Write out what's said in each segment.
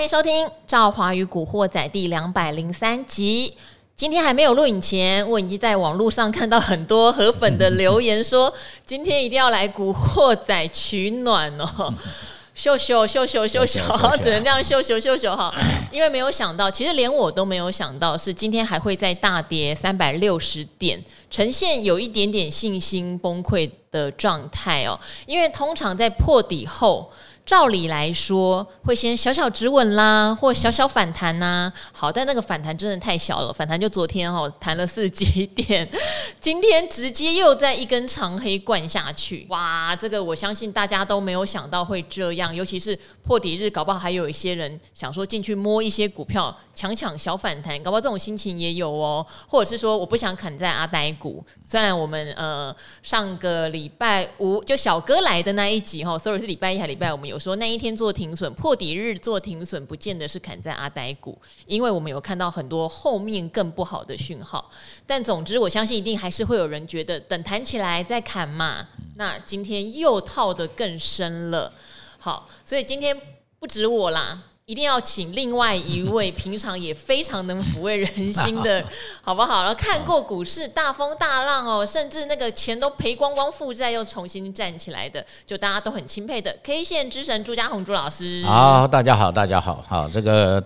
欢迎收听《赵华与古惑仔》第两百零三集。今天还没有录影前，我已经在网络上看到很多河粉的留言，说 今天一定要来《古惑仔》取暖哦。秀秀秀秀 秀秀，只能这样秀秀秀秀哈，因为没有想到，其实连我都没有想到，是今天还会再大跌三百六十点，呈现有一点点信心崩溃的状态哦。因为通常在破底后。照理来说，会先小小止稳啦，或小小反弹呐、好，但那个反弹真的太小了，反弹就昨天、哦、弹了四几 点，今天直接又在一根长黑灌下去。哇，这个我相信大家都没有想到会这样，尤其是破底日，搞不好还有一些人想说进去摸一些股票，抢抢小反弹，搞不好这种心情也有哦。或者是说，我不想砍在阿呆股。虽然我们呃上个礼拜五就小哥来的那一集哈，sorry 是礼拜一还礼拜五，我们有。说那一天做停损，破底日做停损，不见得是砍在阿呆股，因为我们有看到很多后面更不好的讯号。但总之，我相信一定还是会有人觉得等弹起来再砍嘛。那今天又套得更深了。好，所以今天不止我啦。一定要请另外一位平常也非常能抚慰人心的，好不好？然后看过股市大风大浪哦，甚至那个钱都赔光光，负债又重新站起来的，就大家都很钦佩的 K 线之神朱家红朱老师。好，大家好，大家好，好这个。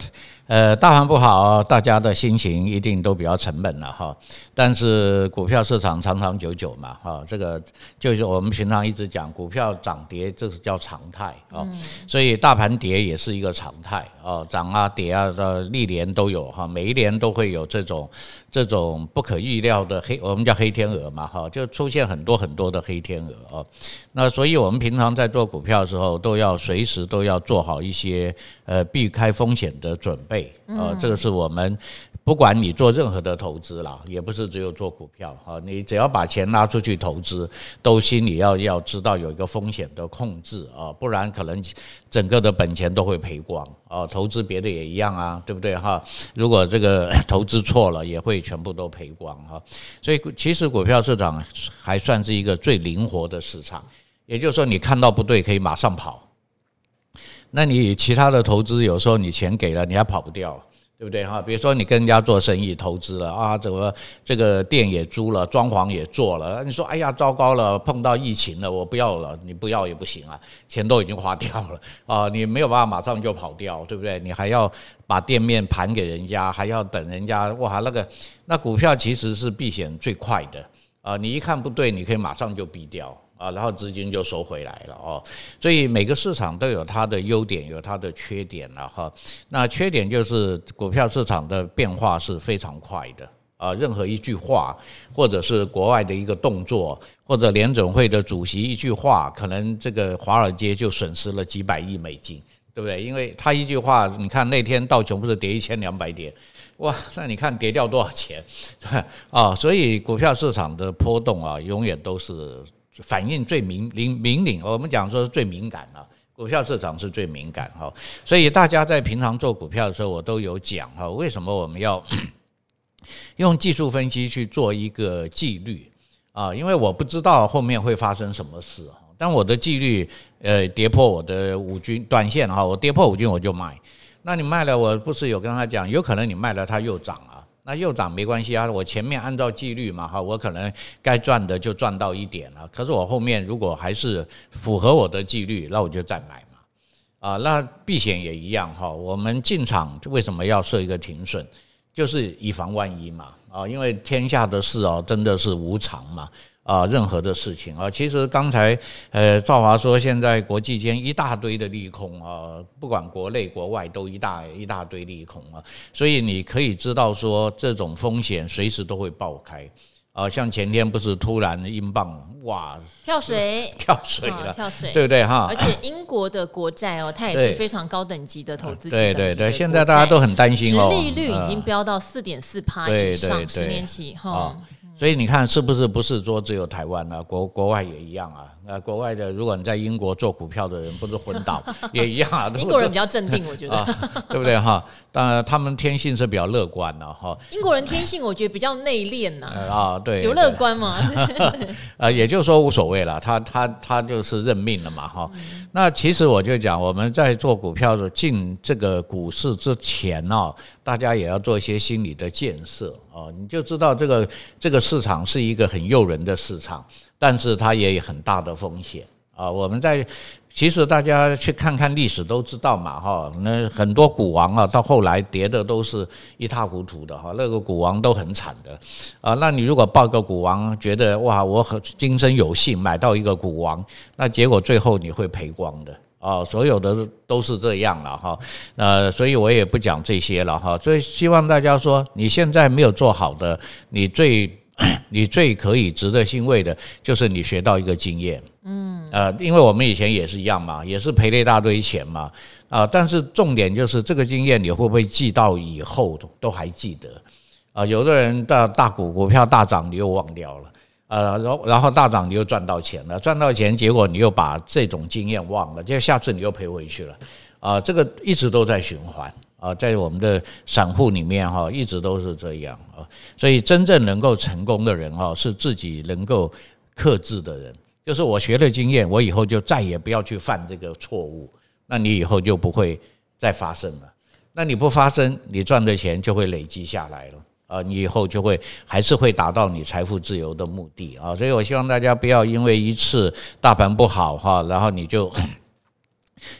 呃，大盘不好，大家的心情一定都比较沉闷了哈。但是股票市场长长久久嘛，哈，这个就是我们平常一直讲，股票涨跌这是叫常态啊。所以大盘跌也是一个常态啊，涨啊跌啊的历年都有哈，每一年都会有这种这种不可预料的黑，我们叫黑天鹅嘛哈，就出现很多很多的黑天鹅啊。那所以我们平常在做股票的时候，都要随时都要做好一些呃避开风险的准备。啊，这个是我们不管你做任何的投资啦，也不是只有做股票哈，你只要把钱拉出去投资，都心里要要知道有一个风险的控制啊，不然可能整个的本钱都会赔光啊。投资别的也一样啊，对不对哈？如果这个 投资错了，也会全部都赔光哈。所以其实股票市场还算是一个最灵活的市场，也就是说你看到不对，可以马上跑。那你其他的投资，有时候你钱给了，你还跑不掉，对不对哈？比如说你跟人家做生意投资了啊，怎么这个店也租了，装潢也做了，你说哎呀糟糕了，碰到疫情了，我不要了，你不要也不行啊，钱都已经花掉了 啊，你没有办法马上就跑掉，对不对？你还要把店面盘给人家，还要等人家哇，那个那股票其实是避险最快的啊，你一看不对，你可以马上就避掉。啊，然后资金就收回来了哦，所以每个市场都有它的优点，有它的缺点了哈。那缺点就是股票市场的变化是非常快的啊，任何一句话，或者是国外的一个动作，或者联准会的主席一句话，可能这个华尔街就损失了几百亿美金，对不对？因为他一句话，你看那天道琼不是跌一千两百点，哇，那你看跌掉多少钱？啊，所以股票市场的波动啊，永远都是。反应最明灵敏敏，我们讲说最敏感了，股票市场是最敏感哈，所以大家在平常做股票的时候，我都有讲哈，为什么我们要 用技术分析去做一个纪律啊？因为我不知道后面会发生什么事哈，当我的纪律呃跌破我的五均短线哈，我跌破五均我就卖，那你卖了，我不是有跟他讲，有可能你卖了它又涨啊。那又涨没关系啊，我前面按照纪律嘛哈，我可能该赚的就赚到一点了。可是我后面如果还是符合我的纪律，那我就再买嘛。啊，那避险也一样哈，我们进场为什么要设一个停损？就是以防万一嘛。啊，因为天下的事哦，真的是无常嘛。啊，任何的事情。啊，其实刚才呃，赵华说现在国际间一大堆的利空啊，不管国内国外都一大一大堆利空啊，所以你可以知道说这种风险随时都会爆开。啊，像前天不是突然英镑哇跳水。跳水了，跳水。对不对？哈？而且英国的国债哦，它也是非常高等级的投资，对对对，现在大家都很担心哦，利率已经飙到四点四趴以上，十年期哈。所以你看是不是不是说只有台湾啊，国国外也一样啊。那国外的，如果你在英国做股票的人不是昏倒 也一样啊。英国人比较镇定，我觉得，对不对哈？当然他们天性是比较乐观的哈。英国人天性我觉得比较内敛呐。啊，对，有乐观吗？呃，也就是说无所谓了，他他他就是认命了嘛哈。那其实我就讲，我们在做股票的进这个股市之前哦，大家也要做一些心理的建设哦，你就知道这个这个市场是一个很诱人的市场。但是它也有很大的风险啊！我们在其实大家去看看历史都知道嘛，哈，那很多股王啊，到后来跌的都是一塌糊涂的哈，那个股王都很惨的啊。那你如果抱个股王，觉得哇，我很今生有幸买到一个股王，那结果最后你会赔光的啊！所有的都是这样了哈。呃，所以我也不讲这些了哈。所以希望大家说，你现在没有做好的，你最。你最可以值得欣慰的，就是你学到一个经验，嗯，呃，因为我们以前也是一样嘛，也是赔了一大堆钱嘛，啊，但是重点就是这个经验你会不会记到以后都还记得，啊，有的人大大股股票大涨你又忘掉了，呃，然后然后大涨你又赚到钱了，赚到钱结果你又把这种经验忘了，就下次你又赔回去了，啊，这个一直都在循环。啊，在我们的散户里面哈，一直都是这样啊，所以真正能够成功的人哈，是自己能够克制的人。就是我学了经验，我以后就再也不要去犯这个错误，那你以后就不会再发生了。那你不发生，你赚的钱就会累积下来了啊，你以后就会还是会达到你财富自由的目的啊。所以我希望大家不要因为一次大盘不好哈，然后你就。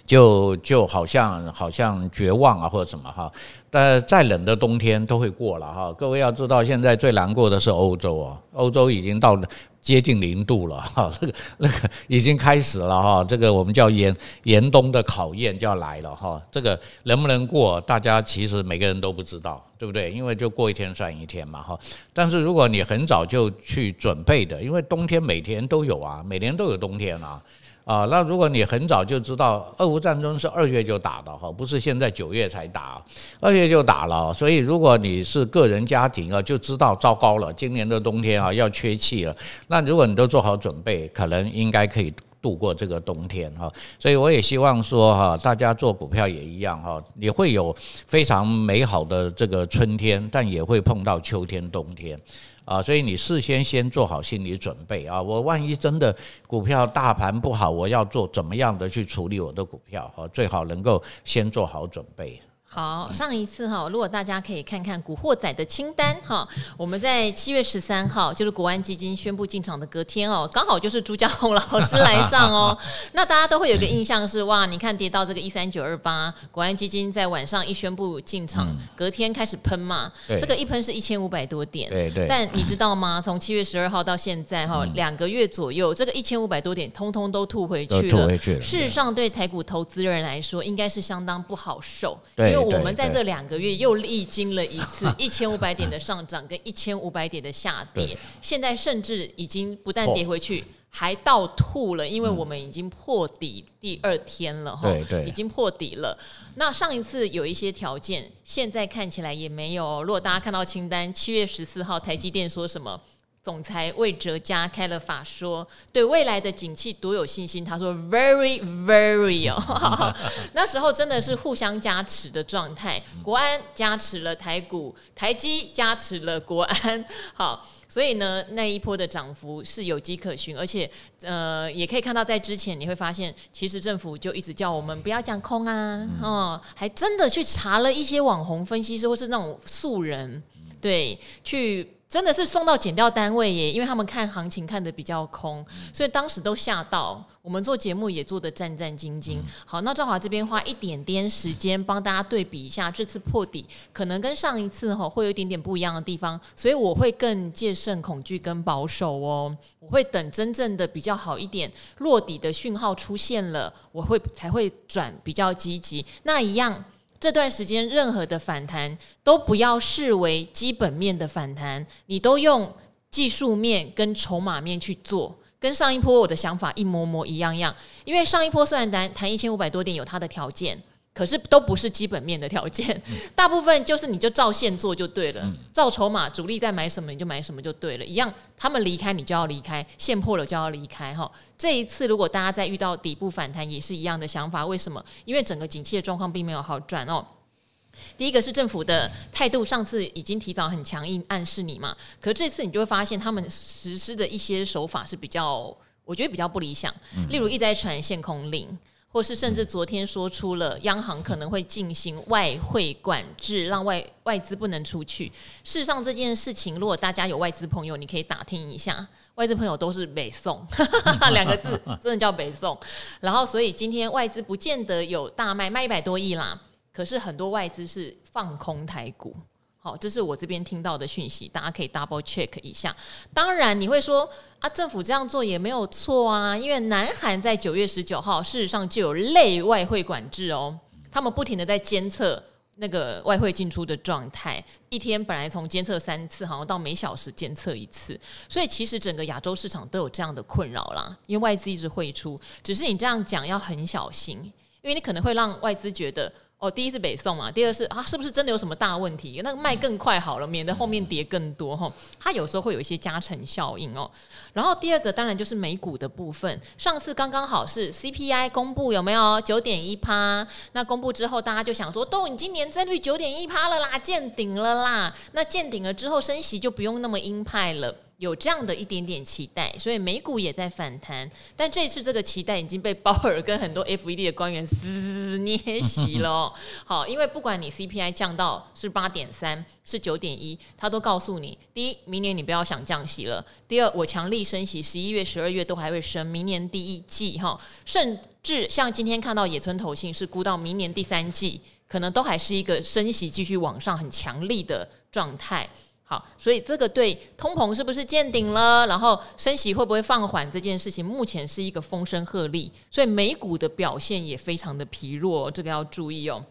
就就好像好像绝望啊，或者什么哈，但再冷的冬天都会过了哈。各位要知道，现在最难过的是欧洲啊，欧洲已经到了接近零度了哈，这个那个已经开始了哈，这个我们叫严严冬的考验就要来了哈。这个能不能过，大家其实每个人都不知道，对不对？因为就过一天算一天嘛哈。但是如果你很早就去准备的，因为冬天每天都有啊，每年都有冬天啊。啊，那如果你很早就知道俄乌战争是二月就打的哈，不是现在九月才打，二月就打了。所以如果你是个人家庭啊，就知道糟糕了，今年的冬天啊要缺气了。那如果你都做好准备，可能应该可以度过这个冬天哈。所以我也希望说哈，大家做股票也一样哈，你会有非常美好的这个春天，但也会碰到秋天、冬天。啊，所以你事先先做好心理准备啊！我万一真的股票大盘不好，我要做怎么样的去处理我的股票？哈，最好能够先做好准备。好，上一次哈，如果大家可以看看《古惑仔》的清单哈，我们在七月十三号，就是国安基金宣布进场的隔天哦，刚好就是朱家宏老师来上哦。那大家都会有个印象是哇，你看跌到这个一三九二八，国安基金在晚上一宣布进场，隔天开始喷嘛，这个一喷是一千五百多点，对对。但你知道吗？从七月十二号到现在哈，两个月左右，这个一千五百多点通通都吐回去了。事实上，对台股投资人来说，应该是相当不好受，因为。我们在这两个月又历经了一次 一千五百点的上涨跟一千五百点的下跌，现在甚至已经不但跌回去，还倒吐了，因为我们已经破底第二天了哈，已经破底了。那上一次有一些条件，现在看起来也没有。如果大家看到清单，七月十四号台积电说什么？总裁魏哲家开了法说，对未来的景气多有信心。他说：“Very, very 哦，那时候真的是互相加持的状态。国安加持了台股，台积加持了国安。好，所以呢，那一波的涨幅是有迹可循，而且呃，也可以看到在之前你会发现，其实政府就一直叫我们不要讲空啊，哦，还真的去查了一些网红分析师或是那种素人，对，去。”真的是送到减掉单位耶，因为他们看行情看得比较空，所以当时都吓到。我们做节目也做得战战兢兢。好，那赵华这边花一点点时间帮大家对比一下，这次破底可能跟上一次哈会有一点点不一样的地方，所以我会更戒慎恐惧跟保守哦。我会等真正的比较好一点落底的讯号出现了，我会才会转比较积极。那一样。这段时间任何的反弹都不要视为基本面的反弹，你都用技术面跟筹码面去做，跟上一波我的想法一模模一样样。因为上一波虽然谈谈一千五百多点有它的条件，可是都不是基本面的条件，大部分就是你就照现做就对了，照筹码主力在买什么你就买什么就对了，一样他们离开你就要离开，现破了就要离开哈。这一次如果大家在遇到底部反弹也是一样的想法，为什么？因为整个景气的状况并没有好转哦。第一个是政府的态度，上次已经提早很强硬暗示你嘛，可是这次你就会发现他们实施的一些手法是比较，我觉得比较不理想，例如一直在传限空令。或是甚至昨天说出了央行可能会进行外汇管制，让外外资不能出去。事实上这件事情，如果大家有外资朋友，你可以打听一下，外资朋友都是北宋 两个字，真的叫北宋。然后所以今天外资不见得有大卖，卖一百多亿啦，可是很多外资是放空台股。好，这是我这边听到的讯息，大家可以 double check 一下。当然，你会说啊，政府这样做也没有错啊，因为南韩在九月十九号事实上就有类外汇管制哦，他们不停的在监测那个外汇进出的状态，一天本来从监测三次，好像到每小时监测一次，所以其实整个亚洲市场都有这样的困扰啦，因为外资一直汇出，只是你这样讲要很小心，因为你可能会让外资觉得。哦，第一是北宋嘛，第二是啊，是不是真的有什么大问题？那个卖更快好了，免得后面跌更多哈。它有时候会有一些加成效应哦。然后第二个当然就是美股的部分，上次刚刚好是 CPI 公布有没有九点一趴？那公布之后，大家就想说，都已经年增率九点一趴了啦，见顶了啦。那见顶了之后，升息就不用那么鹰派了。有这样的一点点期待，所以美股也在反弹。但这次这个期待已经被鲍尔跟很多 FED 的官员撕捏熄了。好，因为不管你 CPI 降到是八点三，是九点一，他都告诉你：第一，明年你不要想降息了；第二，我强力升息，十一月、十二月都还会升，明年第一季哈，甚至像今天看到野村投信是估到明年第三季，可能都还是一个升息继续往上很强力的状态。所以这个对通膨是不是见顶了？然后升息会不会放缓这件事情，目前是一个风声鹤唳，所以美股的表现也非常的疲弱，这个要注意哦。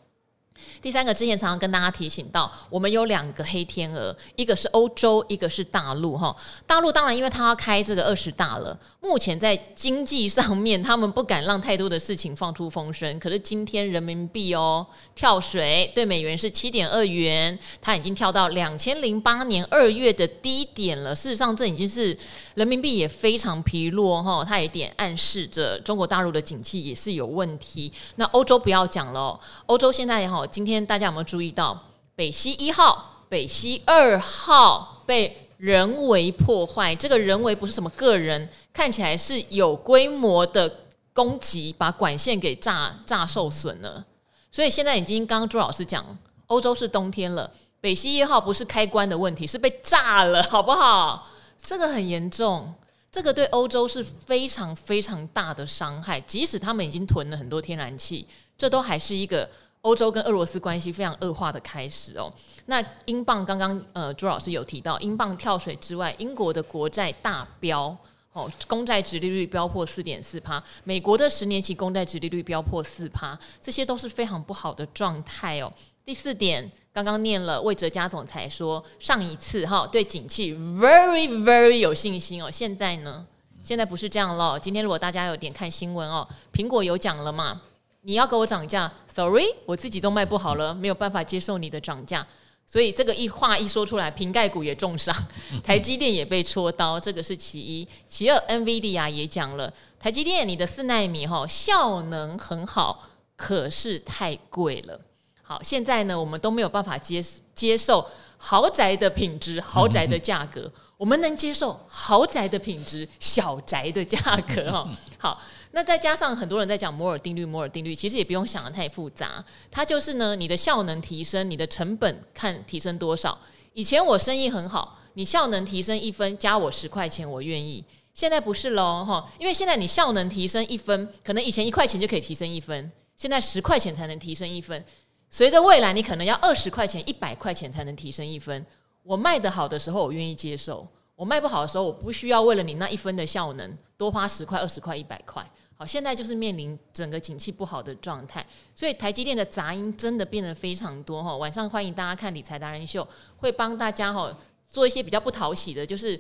第三个，之前常常跟大家提醒到，我们有两个黑天鹅，一个是欧洲，一个是大陆。哈，大陆当然因为他要开这个二十大了，目前在经济上面他们不敢让太多的事情放出风声。可是今天人民币哦跳水，对美元是七点二元，它已经跳到两千零八年二月的低点了。事实上，这已经是人民币也非常疲弱哈，它有点暗示着中国大陆的景气也是有问题。那欧洲不要讲了，欧洲现在也好。今天大家有没有注意到北溪一号、北溪二号被人为破坏？这个人为不是什么个人，看起来是有规模的攻击，把管线给炸炸受损了。所以现在已经刚刚朱老师讲，欧洲是冬天了，北溪一号不是开关的问题，是被炸了，好不好？这个很严重，这个对欧洲是非常非常大的伤害。即使他们已经囤了很多天然气，这都还是一个。欧洲跟俄罗斯关系非常恶化的开始哦。那英镑刚刚呃朱老师有提到，英镑跳水之外，英国的国债大飙哦，公债殖利率飙破四点四趴，美国的十年期公债殖利率飙破四趴，这些都是非常不好的状态哦。第四点，刚刚念了魏哲家总裁说，上一次哈对景气 very very 有信心哦，现在呢，现在不是这样了。今天如果大家有点看新闻哦，苹果有讲了嘛？你要给我涨价？Sorry，我自己都卖不好了，没有办法接受你的涨价。所以这个一话一说出来，瓶盖股也重伤，台积电也被戳刀，这个是其一。其二，NVIDIA 也讲了，台积电你的四纳米哈效能很好，可是太贵了。好，现在呢，我们都没有办法接接受豪宅的品质、豪宅的价格，我们能接受豪宅的品质、小宅的价格哈。好。那再加上很多人在讲摩尔定律，摩尔定律其实也不用想得太复杂，它就是呢，你的效能提升，你的成本看提升多少。以前我生意很好，你效能提升一分，加我十块钱，我愿意。现在不是喽，哈，因为现在你效能提升一分，可能以前一块钱就可以提升一分，现在十块钱才能提升一分。随着未来，你可能要二十块钱、一百块钱才能提升一分。我卖得好的时候，我愿意接受；我卖不好的时候，我不需要为了你那一分的效能多花十块、二十块、一百块。好，现在就是面临整个景气不好的状态，所以台积电的杂音真的变得非常多哈。晚上欢迎大家看理财达人秀，会帮大家哈做一些比较不讨喜的，就是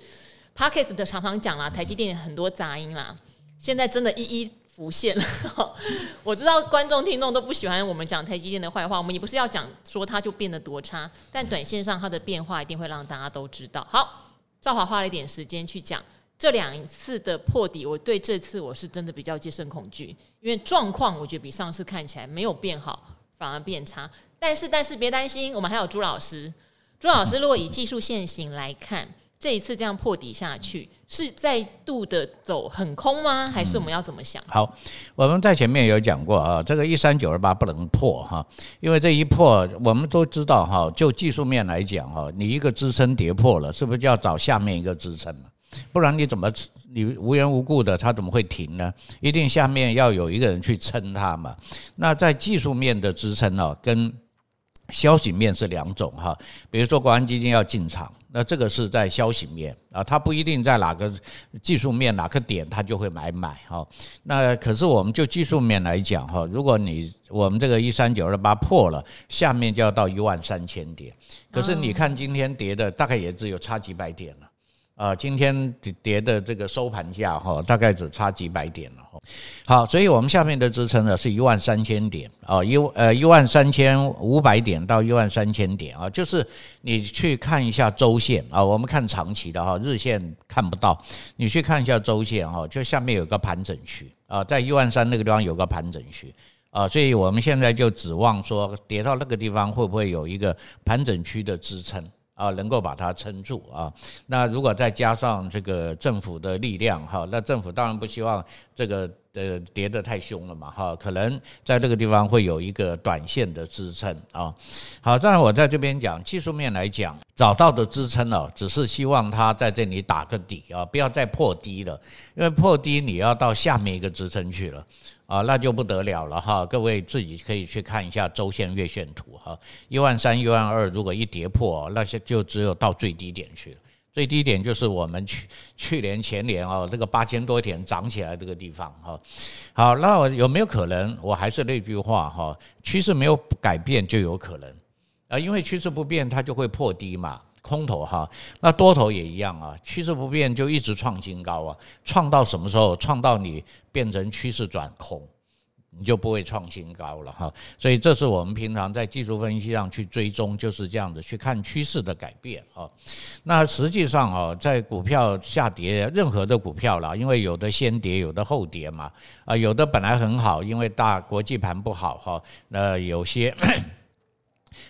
Podcast 的常常讲啦，台积电很多杂音啦。现在真的一一浮现了。我知道观众听众都不喜欢我们讲台积电的坏话，我们也不是要讲说它就变得多差，但短线上它的变化一定会让大家都知道。好，赵华花了一点时间去讲这两次的破底，我对这次我是真的比较戒慎恐惧，因为状况我觉得比上次看起来没有变好，反而变差。但是但是别担心，我们还有朱老师。朱老师，如果以技术线型来看，这一次这样破底下去，是再度的走很空吗？还是我们要怎么想？好，我们在前面有讲过啊，这个一三九二八不能破哈，因为这一破，我们都知道哈，就技术面来讲哈，你一个支撑跌破了，是不是就要找下面一个支撑嘛？不然你怎么你无缘无故的它怎么会停呢？一定下面要有一个人去撑它嘛。那在技术面的支撑呢，跟消息面是两种哈，比如说国安基金要进场，那这个是在消息面啊，它不一定在哪个技术面哪个点它就会买买哈。那可是我们就技术面来讲哈，如果你我们这个一三九二八破了，下面就要到一万三千点，可是你看今天跌的大概也只有差几百点了。啊，今天跌的这个收盘价哈，大概只差几百点了。好，所以我们下面的支撑呢是一万三千点啊，一呃一万三千五百点到一万三千点啊，就是你去看一下周线啊，我们看长期的哈，日线看不到，你去看一下周线哈，就下面有个盘整区啊，在一万三那个地方有个盘整区啊，所以我们现在就指望说跌到那个地方会不会有一个盘整区的支撑。啊，能够把它撑住啊！那如果再加上这个政府的力量哈，那政府当然不希望这个呃跌得太凶了嘛哈，可能在这个地方会有一个短线的支撑啊。好，当然我在这边讲技术面来讲，找到的支撑呢，只是希望它在这里打个底啊，不要再破低了，因为破低你要到下面一个支撑去了。啊，那就不得了了哈！各位自己可以去看一下周线、月线图哈。一万三、一万二，如果一跌破，那些就只有到最低点去了。最低点就是我们去去年、前年哦，这个八千多点涨起来这个地方哈。好，那有没有可能？我还是那句话哈，趋势没有改变就有可能啊，因为趋势不变，它就会破低嘛。空头哈，那多头也一样啊，趋势不变就一直创新高啊，创到什么时候？创到你变成趋势转空，你就不会创新高了哈。所以这是我们平常在技术分析上去追踪，就是这样子去看趋势的改变啊。那实际上啊，在股票下跌，任何的股票啦，因为有的先跌，有的后跌嘛，啊，有的本来很好，因为大国际盘不好哈，那有些。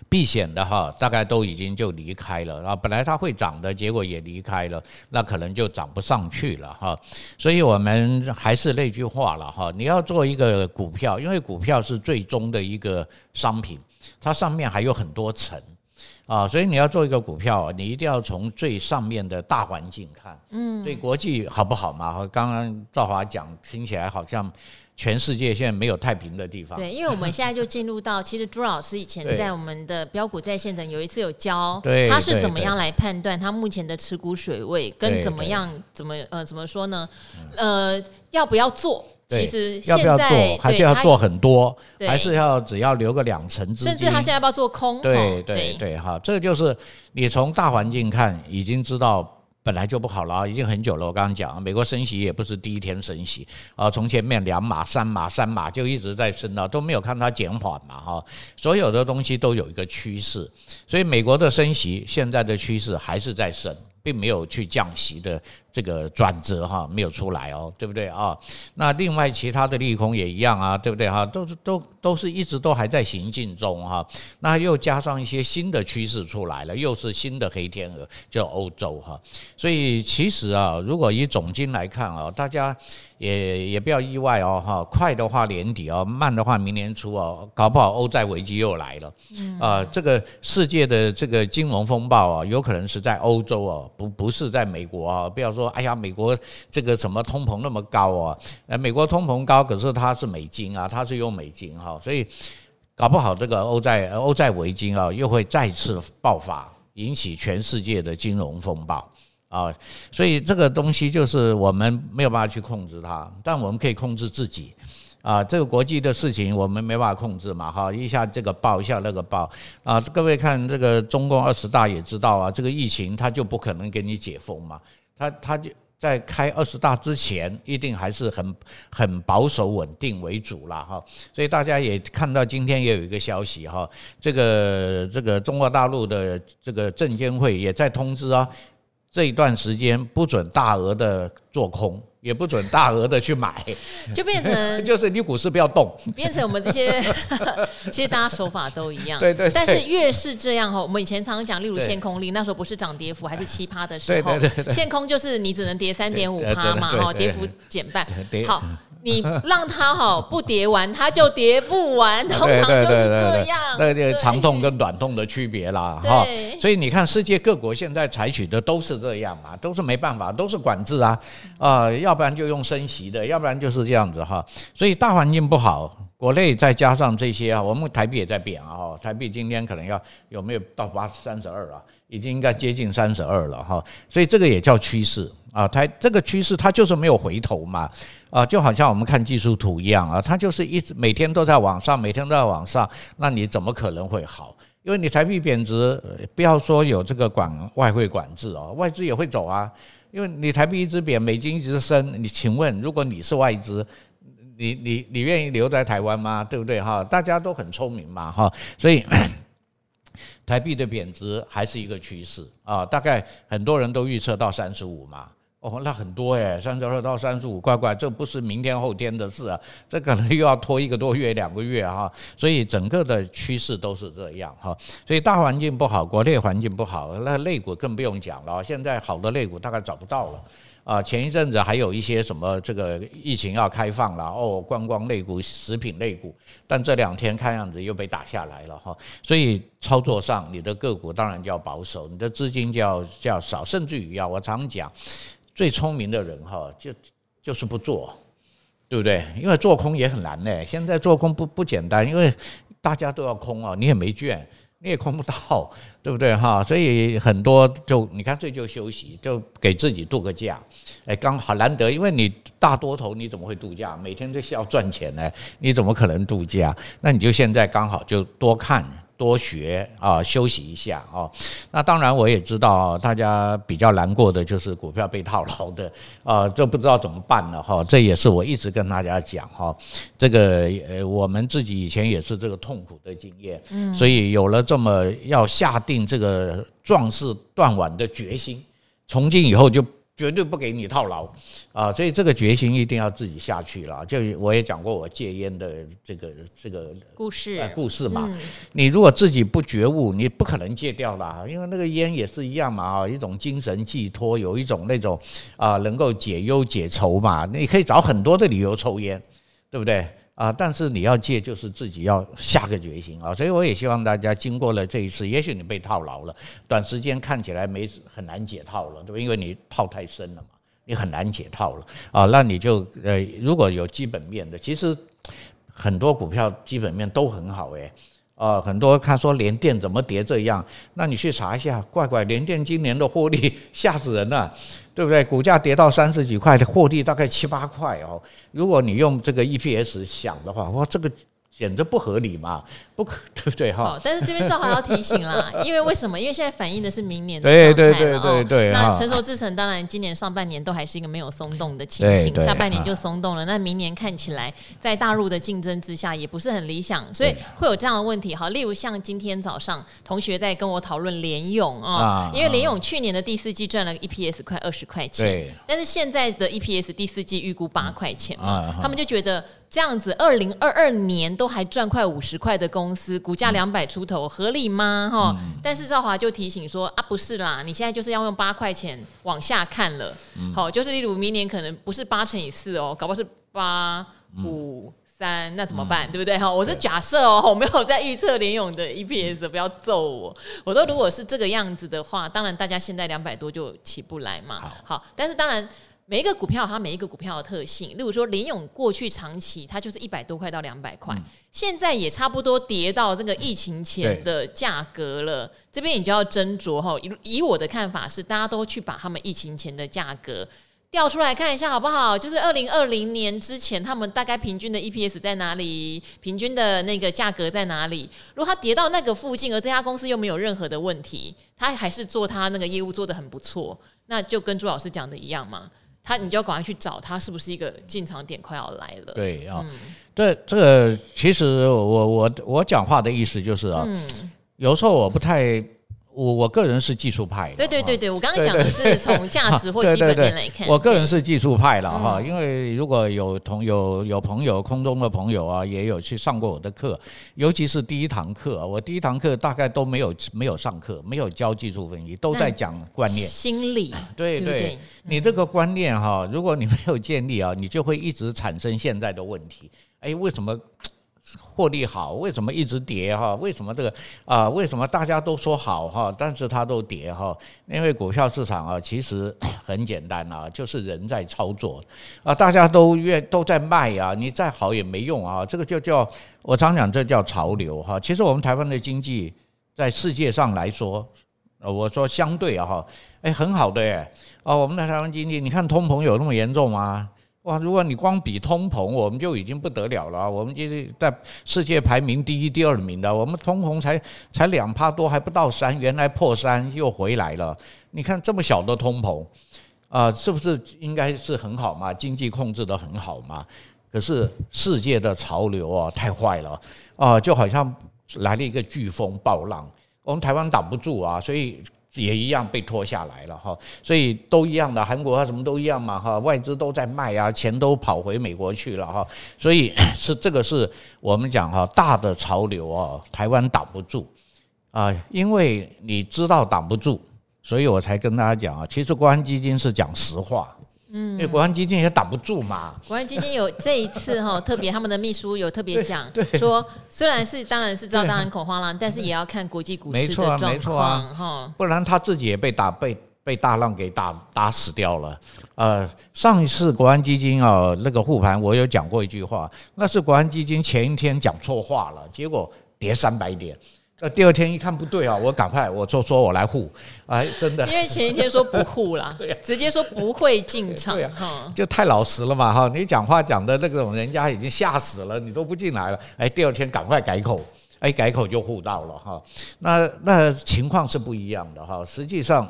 避险的哈，大概都已经就离开了啊。本来它会涨的，结果也离开了，那可能就涨不上去了哈。所以我们还是那句话了哈，你要做一个股票，因为股票是最终的一个商品，它上面还有很多层啊，所以你要做一个股票，你一定要从最上面的大环境看，嗯，对国际好不好嘛？刚刚赵华讲，听起来好像。全世界现在没有太平的地方。对，因为我们现在就进入到，其实朱老师以前在我们的标股在线等有一次有教，他是怎么样来判断他目前的持股水位，跟怎么样怎么呃怎么说呢？呃，要不要做？其实要不要做，还是要做很多，还是要只要留个两成？甚至他现在要不要做空？对对对，哈，这个就是你从大环境看，已经知道。本来就不好了，已经很久了。我刚刚讲，美国升息也不是第一天升息啊，从前面两码、三码、三码就一直在升了，都没有看它减缓嘛，哈。所有的东西都有一个趋势，所以美国的升息现在的趋势还是在升，并没有去降息的。这个转折哈没有出来哦，对不对啊？那另外其他的利空也一样啊，对不对哈？都是都都是一直都还在行进中哈。那又加上一些新的趋势出来了，又是新的黑天鹅，就欧洲哈。所以其实啊，如果以总金来看啊，大家也也不要意外哦哈。快的话年底哦，慢的话明年初哦，搞不好欧债危机又来了。啊，这个世界的这个金融风暴啊，有可能是在欧洲哦，不不是在美国啊。不要说。说哎呀，美国这个什么通膨那么高啊？呃，美国通膨高，可是它是美金啊，它是用美金哈，所以搞不好这个欧债欧债危机啊，又会再次爆发，引起全世界的金融风暴啊。所以这个东西就是我们没有办法去控制它，但我们可以控制自己啊。这个国际的事情我们没办法控制嘛，哈，一下这个爆，一下那个爆啊。各位看这个中共二十大也知道啊，这个疫情它就不可能给你解封嘛。他他就在开二十大之前，一定还是很很保守稳定为主了哈。所以大家也看到今天也有一个消息哈，这个这个中国大陆的这个证监会也在通知啊，这一段时间不准大额的做空。也不准大额的去买，就变成 就是你股市不要动，变成我们这些其实大家手法都一样，对对。但是越是这样哈，我们以前常常讲，例如限空令，那时候不是涨跌幅还是奇葩的时候，限空就是你只能跌三点五趴嘛，哈，跌幅减半。好，你让他哈不叠完，他就叠不完，通常就是这样。那个长痛跟短痛的区别啦，哈。所以你看，世界各国现在采取的都是这样嘛，都是没办法，都是管制啊，啊要。要不然就用升息的，要不然就是这样子哈。所以大环境不好，国内再加上这些啊，我们台币也在贬啊。台币今天可能要有没有到八三十二啊？已经应该接近三十二了哈。所以这个也叫趋势啊。台这个趋势它就是没有回头嘛啊，就好像我们看技术图一样啊，它就是一直每天都在往上，每天都在往上。那你怎么可能会好？因为你台币贬值，不要说有这个管外汇管制哦，外资也会走啊。因为你台币一直贬，美金一直升，你请问，如果你是外资，你你你愿意留在台湾吗？对不对哈？大家都很聪明嘛哈，所以台币的贬值还是一个趋势啊，大概很多人都预测到三十五嘛。哦，那很多诶，三十二到三十五，乖乖，这不是明天后天的事啊，这可能又要拖一个多月、两个月哈，所以整个的趋势都是这样哈，所以大环境不好，国内环境不好，那类股更不用讲了，现在好的类股大概找不到了。啊，前一阵子还有一些什么这个疫情要开放了哦，观光类股、食品类股，但这两天看样子又被打下来了哈，所以操作上你的个股当然就要保守，你的资金就要就要少，甚至于要我常讲。最聪明的人哈，就就是不做，对不对？因为做空也很难呢。现在做空不不简单，因为大家都要空啊，你也没券，你也空不到，对不对哈？所以很多就你干脆就休息，就给自己度个假。哎，刚好难得，因为你大多头你怎么会度假？每天都是要赚钱呢，你怎么可能度假？那你就现在刚好就多看。多学啊，休息一下啊。那当然，我也知道大家比较难过的就是股票被套牢的 啊，这不知道怎么办了哈。这也是我一直跟大家讲哈，这个呃，我们自己以前也是这个痛苦的经验，嗯，所以有了这么要下定这个壮士断腕的决心，从今以后就。绝对不给你套牢啊！所以这个决心一定要自己下去了。就我也讲过我戒烟的这个这个故事故事嘛。你如果自己不觉悟，你不可能戒掉啦。因为那个烟也是一样嘛，啊，一种精神寄托，有一种那种啊，能够解忧解愁嘛。你可以找很多的理由抽烟，对不对？啊！但是你要戒，就是自己要下个决心啊！所以我也希望大家经过了这一次，也许你被套牢了，短时间看起来没很难解套了，对吧？因为你套太深了嘛，你很难解套了啊！那你就呃，如果有基本面的，其实很多股票基本面都很好诶。啊，很多看说联电怎么跌这样，那你去查一下，怪怪，联电今年的获利 吓死人了，对不对？股价跌到三十几块，获利大概七八块哦。如果你用这个 EPS 想的话，哇，这个。简直不合理嘛，不可 对不对哈？好，但是这边正好要提醒啦，因为为什么？因为现在反映的是明年的状态了。对对对对对。那成熟制程当然今年上半年都还是一个没有松动的情形，下半年就松动了。那明年看起来在大陆的竞争之下也不是很理想，所以会有这样的问题。好，例如像今天早上同学在跟我讨论联咏啊，因为联咏去年的第四季赚了 EPS 快二十块钱，但是现在的 EPS 第四季预估八块钱嘛，他们就觉得。这样子，二零二二年都还赚快五十块的公司，股价两百出头，合理吗？哈、嗯，但是赵华就提醒说啊，不是啦，你现在就是要用八块钱往下看了。好、嗯，就是例如明年可能不是八乘以四哦，搞不好是八五三，那怎么办？嗯、对不对？哈，我是假设哦，我没有在预测联勇的 EPS，不要揍我。我说如果是这个样子的话，当然大家现在两百多就起不来嘛。好，但是当然。每一个股票它每一个股票的特性，例如说联勇过去长期它就是一百多块到两百块，现在也差不多跌到这个疫情前的价格了。这边你就要斟酌哈。以我的看法是，大家都去把他们疫情前的价格调出来看一下好不好？就是二零二零年之前，他们大概平均的 EPS 在哪里？平均的那个价格在哪里？如果它跌到那个附近，而这家公司又没有任何的问题，它还是做它那个业务做得很不错，那就跟朱老师讲的一样嘛。他你就要赶快去找他是不是一个进场点快要来了。对啊，这这个其实我我我讲话的意思就是啊，有时候我不太。我我个人是技术派的，对对对对，我刚刚讲的是从价值或 基本面来看。我个人是技术派了哈，因为如果有同有有朋友空中的朋友啊，也有去上过我的课，尤其是第一堂课，我第一堂课大概都没有没有上课，没有教技术分析，都在讲观念、心理。对对，你这个观念哈，如果你没有建立啊，你就会一直产生现在的问题。哎，为什么？获利好，为什么一直跌哈？为什么这个啊？为什么大家都说好哈？但是它都跌哈？因为股票市场啊，其实 很简单啊，就是人在操作啊，大家都愿都在卖啊，你再好也没用啊。这个就叫我常讲，这叫潮流哈。其实我们台湾的经济在世界上来说，呃，我说相对啊哈，哎，很好的哎，哦，我们的台湾经济，你看通膨有那么严重吗？哇！如果你光比通膨，我们就已经不得了了。我们就是在世界排名第一、第二名的，我们通膨才才两趴多，还不到三，原来破三又回来了。你看这么小的通膨啊，是不是应该是很好嘛？经济控制得很好嘛？可是世界的潮流啊，太坏了啊，就好像来了一个飓风暴浪，我们台湾挡不住啊，所以。也一样被拖下来了哈，所以都一样的，韩国啊什么都一样嘛哈，外资都在卖啊，钱都跑回美国去了哈，所以 是这个是我们讲哈大的潮流啊，台湾挡不住。啊，因为你知道挡不住，所以我才跟大家讲啊，其实国安基金是讲实话。嗯，因为国安基金也挡不住嘛。国安基金有这一次哈，特别他们的秘书有特别讲 说，虽然是当然是知道当然恐慌了，但是也要看国际股市的状况哈，不然他自己也被打被被大浪给打打死掉了。呃，上一次国安基金啊那个护盘，我有讲过一句话，那是国安基金前一天讲错话了，结果跌三百点。那第二天一看不对啊，我赶快我就说我来护，哎，真的，因为前一天说不护啦，直接说不会进场哈，就太老实了嘛哈，你讲话讲的那种人家已经吓死了，你都不进来了，哎，第二天赶快改口，哎，改口就护到了哈，那那情况是不一样的哈，实际上，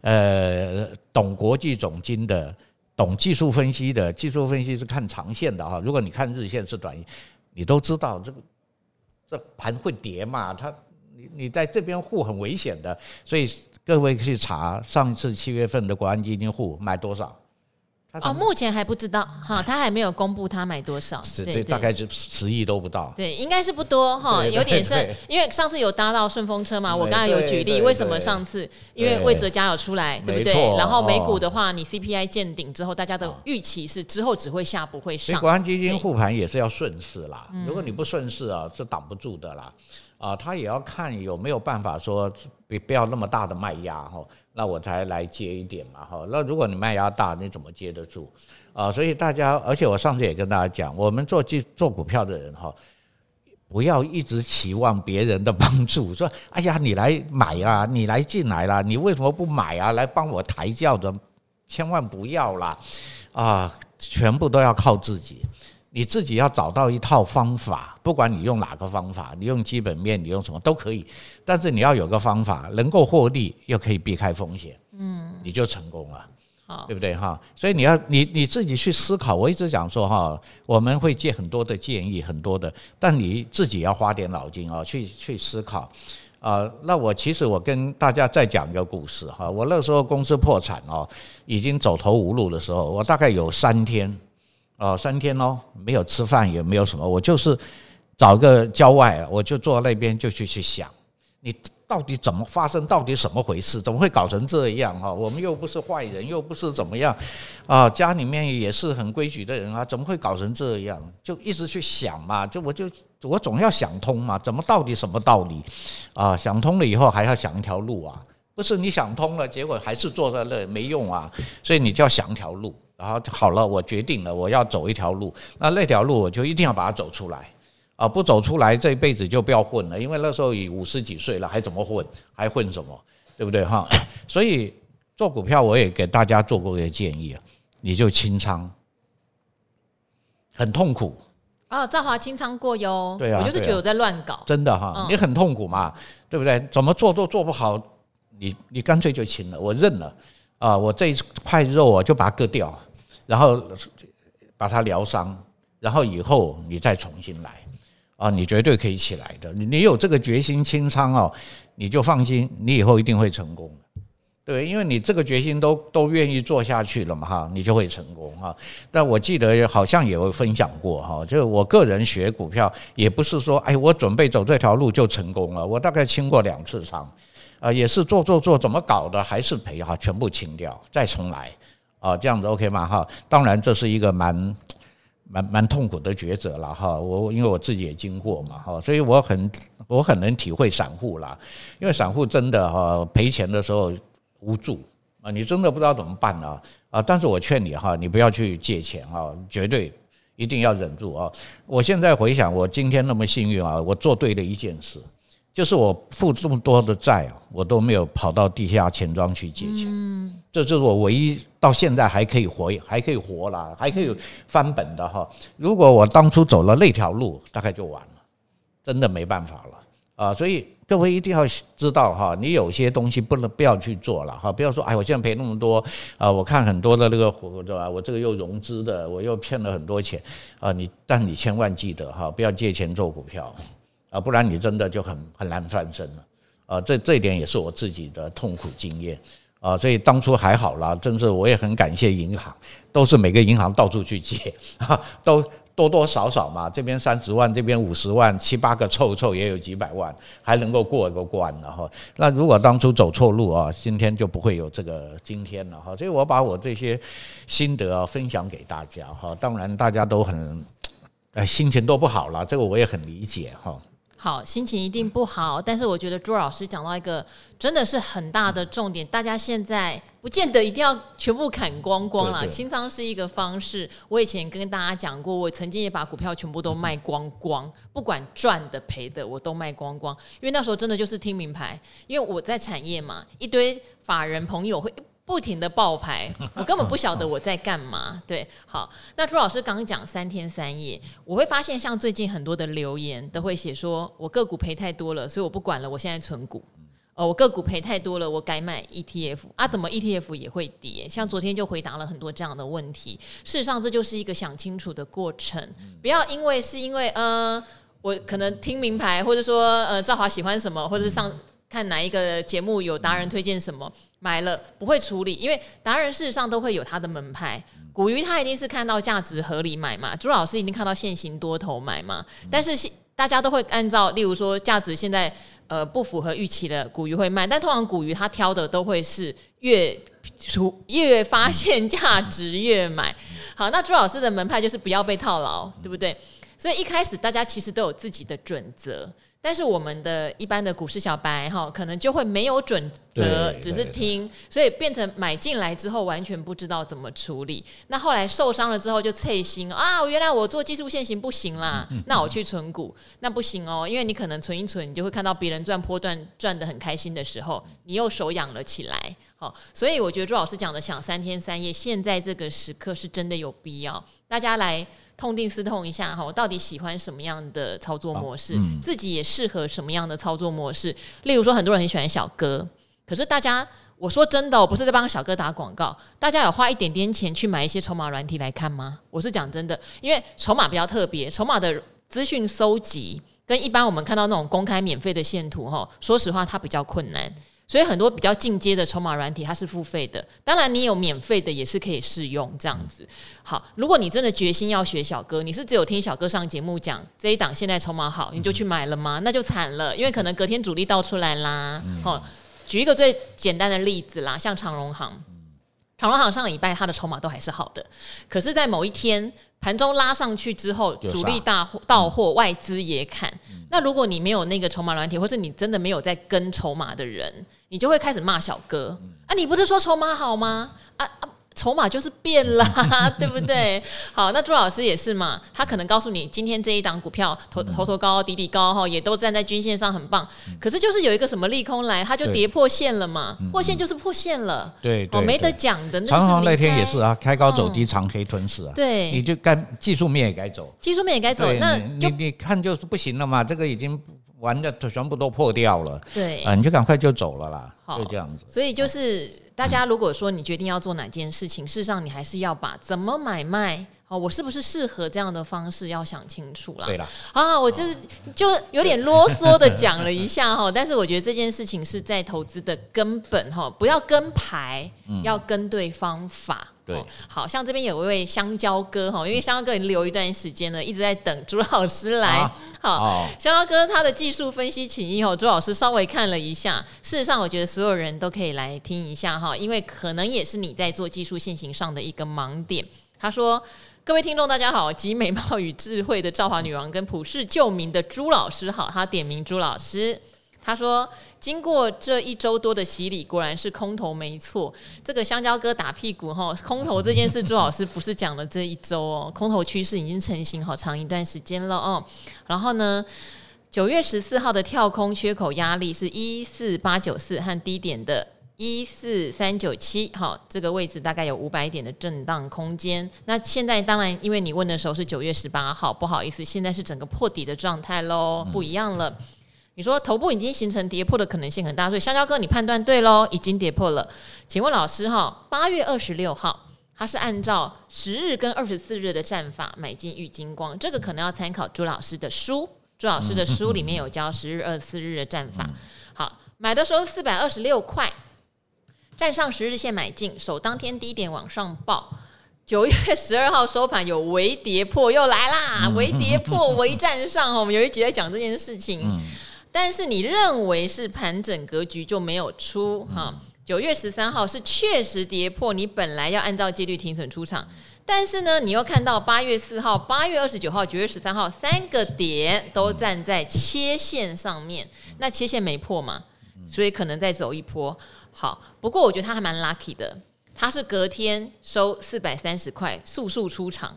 呃，懂国际总经的，懂技术分析的，技术分析是看长线的哈，如果你看日线是短，你都知道这个。这盘会跌嘛？它你你在这边护很危险的，所以各位去查上次七月份的国安基金护买多少？哦，目前还不知道哈，他还没有公布他买多少，这这大概就十亿都不到。对，应该是不多哈，有点是，因为上次有搭到顺风车嘛，我刚刚有举例，为什么上次因为魏哲家有出来，对不对？然后美股的话，你 CPI 见顶之后，大家的预期是之后只会下不会上。国安基金护盘也是要顺势啦，如果你不顺势啊，是挡不住的啦。啊，他也要看有没有办法说，别不要那么大的卖压哈，那我才来接一点嘛哈。那如果你卖压大，你怎么接得住啊？所以大家，而且我上次也跟大家讲，我们做做股票的人哈，不要一直期望别人的 帮助，说哎呀，你来买啊，你来进来啦，你为什么不买啊？来帮我抬轿的，千万不要啦，啊，全部都要靠自己。你自己要找到一套方法，不管你用哪个方法，你用基本面，你用什么都可以，但是你要有个方法能够获利，又可以避开风险，嗯，你就成功了，好，对不对哈？所以你要你你自己去思考。我一直讲说哈，我们会借很多的建议，很多的，但你自己要花点脑筋啊，去去思考啊。那我其实我跟大家再讲一个故事哈，我那时候公司破产哦，已经走投无路的时候，我大概有三天。哦，三天哦，没有吃饭，也没有什么，我就是找个郊外，我就坐那边就去去想，你到底怎么发生，到底什么回事，怎么会搞成这样啊？我们又不是坏人，又不是怎么样啊？家里面也是很规矩的人啊，怎么会搞成这样？就一直去想嘛，就我就我总要想通嘛，怎么到底什么道理啊？想通了以后还要想一条路啊，不是你想通了，结果还是坐在那没用啊，所以你就要想条路。然后好了，我决定了，我要走一条路。那那条路我就一定要把它走出来啊！不走出来，这一辈子就不要混了。因为那时候已五十几岁了，还怎么混？还混什么？对不对哈？所以做股票，我也给大家做过一个建议啊，你就清仓，很痛苦哦。赵华清仓过哟，对啊，我就是觉得我在乱搞，真的哈，你很痛苦嘛，对不对？怎么做都做不好，你你干脆就清了，我认了。啊，我这一块肉啊就把它割掉，然后把它疗伤，然后以后你再重新来啊，你绝对可以起来的。你你有这个决心清仓哦，你就放心，你以后一定会成功的。对，因为你这个决心都都愿意做下去了嘛，哈，你就会成功哈。但我记得好像也有分享过哈，就我个人学股票也不是说，哎，我准备走这条路就成功了。我大概清过两次仓，啊，也是做做做，怎么搞的还是赔哈，全部清掉，再重来，啊，这样子 OK 吗？哈，当然这是一个蛮蛮蛮痛苦的抉择了哈。我因为我自己也经过嘛哈，所以我很我很能体会散户啦，因为散户真的哈赔钱的时候。无助啊！你真的不知道怎么办啊！啊！但是我劝你哈，你不要去借钱啊，绝对一定要忍住啊！我现在回想，我今天那么幸运啊，我做对了一件事，就是我负这么多的债啊，我都没有跑到地下钱庄去借钱。嗯，这就是我唯一到现在还可以活，还可以活啦，还可以翻本的哈。如果我当初走了那条路，大概就完了，真的没办法了啊！所以。各位一定要知道哈，你有些东西不能不要去做了哈，不要说哎，我现在赔那么多啊，我看很多的那个活对吧？我这个又融资的，我又骗了很多钱啊，你但你千万记得哈，不要借钱做股票不然你真的就很很难翻身了啊。这这一点也是我自己的痛苦经验啊，所以当初还好啦，真是我也很感谢银行，都是每个银行到处去借 啊，都。多多少少嘛，这边三十万，这边五十万，七八个凑凑也有几百万，还能够过一个关了哈。那如果当初走错路啊，今天就不会有这个今天了哈。所以我把我这些心得啊分享给大家哈。当然大家都很，哎，心情都不好了，这个我也很理解哈。好，心情一定不好，但是我觉得朱老师讲到一个真的是很大的重点，大家现在不见得一定要全部砍光光啦，清仓是一个方式。我以前跟大家讲过，我曾经也把股票全部都卖光光，不管赚的赔的，我都卖光光，因为那时候真的就是听名牌，因为我在产业嘛，一堆法人朋友会。不停的爆牌，我根本不晓得我在干嘛。对，好，那朱老师刚刚讲三天三夜，我会发现像最近很多的留言都会写说，我个股赔太多了，所以我不管了，我现在存股。哦，我个股赔太多了，我改买 ETF 啊？怎么 ETF 也会跌？像昨天就回答了很多这样的问题。事实上，这就是一个想清楚的过程，不要因为是因为呃，我可能听名牌，或者说呃，赵华喜欢什么，或者上看哪一个节目有达人推荐什么。买了不会处理，因为达人事实上都会有他的门派。古鱼他一定是看到价值合理买嘛，朱老师一定看到现行多头买嘛。但是大家都会按照，例如说价值现在呃不符合预期的古鱼会卖，但通常古鱼他挑的都会是越出越发现价值越买。好，那朱老师的门派就是不要被套牢，对不对？所以一开始大家其实都有自己的准则。但是我们的一般的股市小白哈，可能就会没有准则，只是听，所以变成买进来之后完全不知道怎么处理。那后来受伤了之后就脆心啊，原来我做技术线型不行啦，那我去存股，那不行哦，因为你可能存一存，你就会看到别人赚波段赚的很开心的时候，你又手痒了起来。好，所以我觉得朱老师讲的想三天三夜，现在这个时刻是真的有必要，大家来。痛定思痛一下哈，我到底喜欢什么样的操作模式？嗯、自己也适合什么样的操作模式？例如说，很多人很喜欢小哥，可是大家，我说真的，我不是在帮小哥打广告。大家有花一点点钱去买一些筹码软体来看吗？我是讲真的，因为筹码比较特别，筹码的资讯搜集跟一般我们看到那种公开免费的线图哈，说实话它比较困难。所以很多比较进阶的筹码软体，它是付费的。当然，你有免费的也是可以试用这样子。好，如果你真的决心要学小哥，你是只有听小哥上节目讲这一档现在筹码好，你就去买了吗？那就惨了，因为可能隔天主力倒出来啦。好，举一个最简单的例子啦，像长荣航，长隆行上礼拜它的筹码都还是好的，可是，在某一天。盘中拉上去之后，主力大到货，外资也砍。那如果你没有那个筹码软体，或者你真的没有在跟筹码的人，你就会开始骂小哥啊！你不是说筹码好吗？啊啊！筹码就是变了，对不对？好，那朱老师也是嘛，他可能告诉你，今天这一档股票头头头高底底高哈，也都站在均线上很棒。可是就是有一个什么利空来，它就跌破线了嘛，破线就是破线了。对，哦，没得讲的。长虹那天也是啊，开高走低，长黑吞噬啊。对，你就该技术面也该走，技术面也该走。那你你看就是不行了嘛，这个已经完的全部都破掉了，对，啊，你就赶快就走了啦，好就这样子。所以就是大家如果说你决定要做哪件事情，事实上你还是要把怎么买卖。哦，我是不是适合这样的方式？要想清楚啦。对了，啊，我就是就有点啰嗦的讲了一下哈，但是我觉得这件事情是在投资的根本哈，不要跟牌，要跟对方法。对，好像这边有一位香蕉哥哈，因为香蕉哥已经留一段时间了，一直在等朱老师来。好，香蕉哥他的技术分析请以后朱老师稍微看了一下，事实上我觉得所有人都可以来听一下哈，因为可能也是你在做技术线型上的一个盲点。他说。各位听众，大家好！集美貌与智慧的赵华女王跟普世救民的朱老师好，他点名朱老师，他说：经过这一周多的洗礼，果然是空头没错。这个香蕉哥打屁股哈，空头这件事，朱老师不是讲了这一周哦，空头趋势已经成型好长一段时间了哦。然后呢，九月十四号的跳空缺口压力是一四八九四和低点的。一四三九七，好，这个位置大概有五百点的震荡空间。那现在当然，因为你问的时候是九月十八号，不好意思，现在是整个破底的状态喽，不一样了。你说头部已经形成跌破的可能性很大，所以香蕉哥你判断对喽，已经跌破了。请问老师哈，八月二十六号，它是按照十日跟二十四日的战法买进玉金光，这个可能要参考朱老师的书，朱老师的书里面有教十日、二十四日的战法。好，买的时候四百二十六块。站上十日线买进，守当天低点往上报。九月十二号收盘有微跌破，又来啦！微跌破，微站上。我们有一集在讲这件事情。但是你认为是盘整格局就没有出哈？九月十三号是确实跌破，你本来要按照纪律停损出场，但是呢，你又看到八月四号、八月二十九号、九月十三号三个点都站在切线上面，那切线没破嘛？所以可能再走一波。好，不过我觉得他还蛮 lucky 的，他是隔天收四百三十块，速速出场，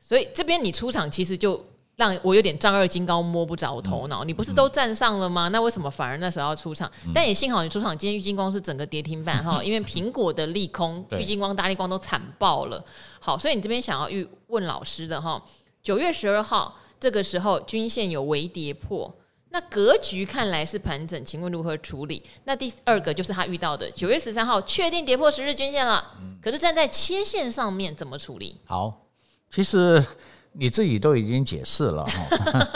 所以这边你出场其实就让我有点丈二金刚摸不着头脑。你不是都站上了吗？那为什么反而那时候要出场？但也幸好你出场，今天郁金光是整个跌停板哈，因为苹果的利空，郁金光、大力光都惨爆了。好，所以你这边想要预问老师的哈，九月十二号这个时候均线有微跌破。那格局看来是盘整，请问如何处理？那第二个就是他遇到的九月十三号确定跌破十日均线了，可是站在切线上面怎么处理？好，其实。你自己都已经解释了哈，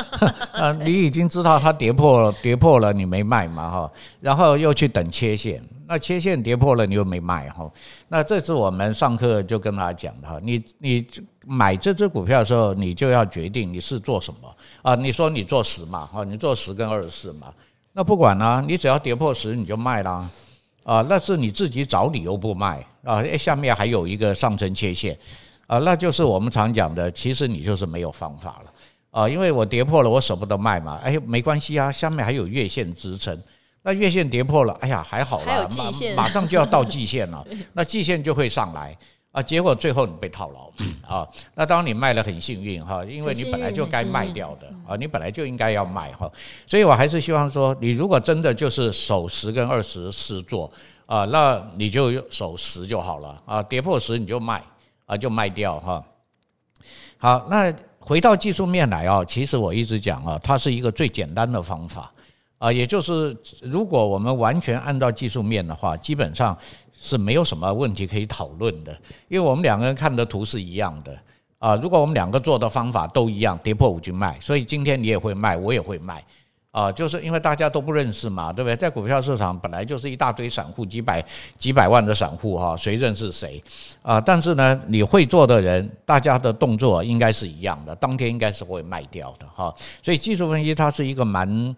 呃，你已经知道它跌破了，跌破了你没卖嘛哈，然后又去等切线，那切线跌破了你又没卖哈，那这次我们上课就跟他讲的哈，你你买这只股票的时候，你就要决定你是做什么。啊？你说你做十嘛哈，你做十跟二十四嘛，那不管啦，你只要跌破十你就卖啦，啊，那是你自己找理由不卖。啊，下面还有一个上升切线。啊，那就是我们常讲的，其实你就是没有方法了。啊，因为我跌破了，我舍不得卖嘛，哎，没关系啊，下面还有月线支撑，那月线跌破了，哎呀，还好啦，马马上就要到季 线了，那季线就会上来啊，结果最后你被套牢啊，那当然你卖了很幸运哈，因为你本来就该卖掉的啊，你本来就应该要卖哈，所以我还是希望说，你如果真的就是守十跟二十四做啊，那你就守十就好了啊，跌破十你就卖。啊，就卖掉哈。好，那回到技术面来啊，其实我一直讲啊，它是一个最简单的方法啊，也就是如果我们完全按照技术面的话，基本上是没有什么问题可以讨论的，因为我们两个人看的图是一样的啊。如果我们两个做的方法都一样，跌破五就卖，所以今天你也会卖，我也会卖。啊，就是因为大家都不认识嘛，对不对？在股票市场本来就是一大堆散户，几百几百万的散户哈，谁认识谁啊？但是呢，你会做的人，大家的动作应该是一样的，当天应该是会卖掉的哈。所以技术分析它是一个蛮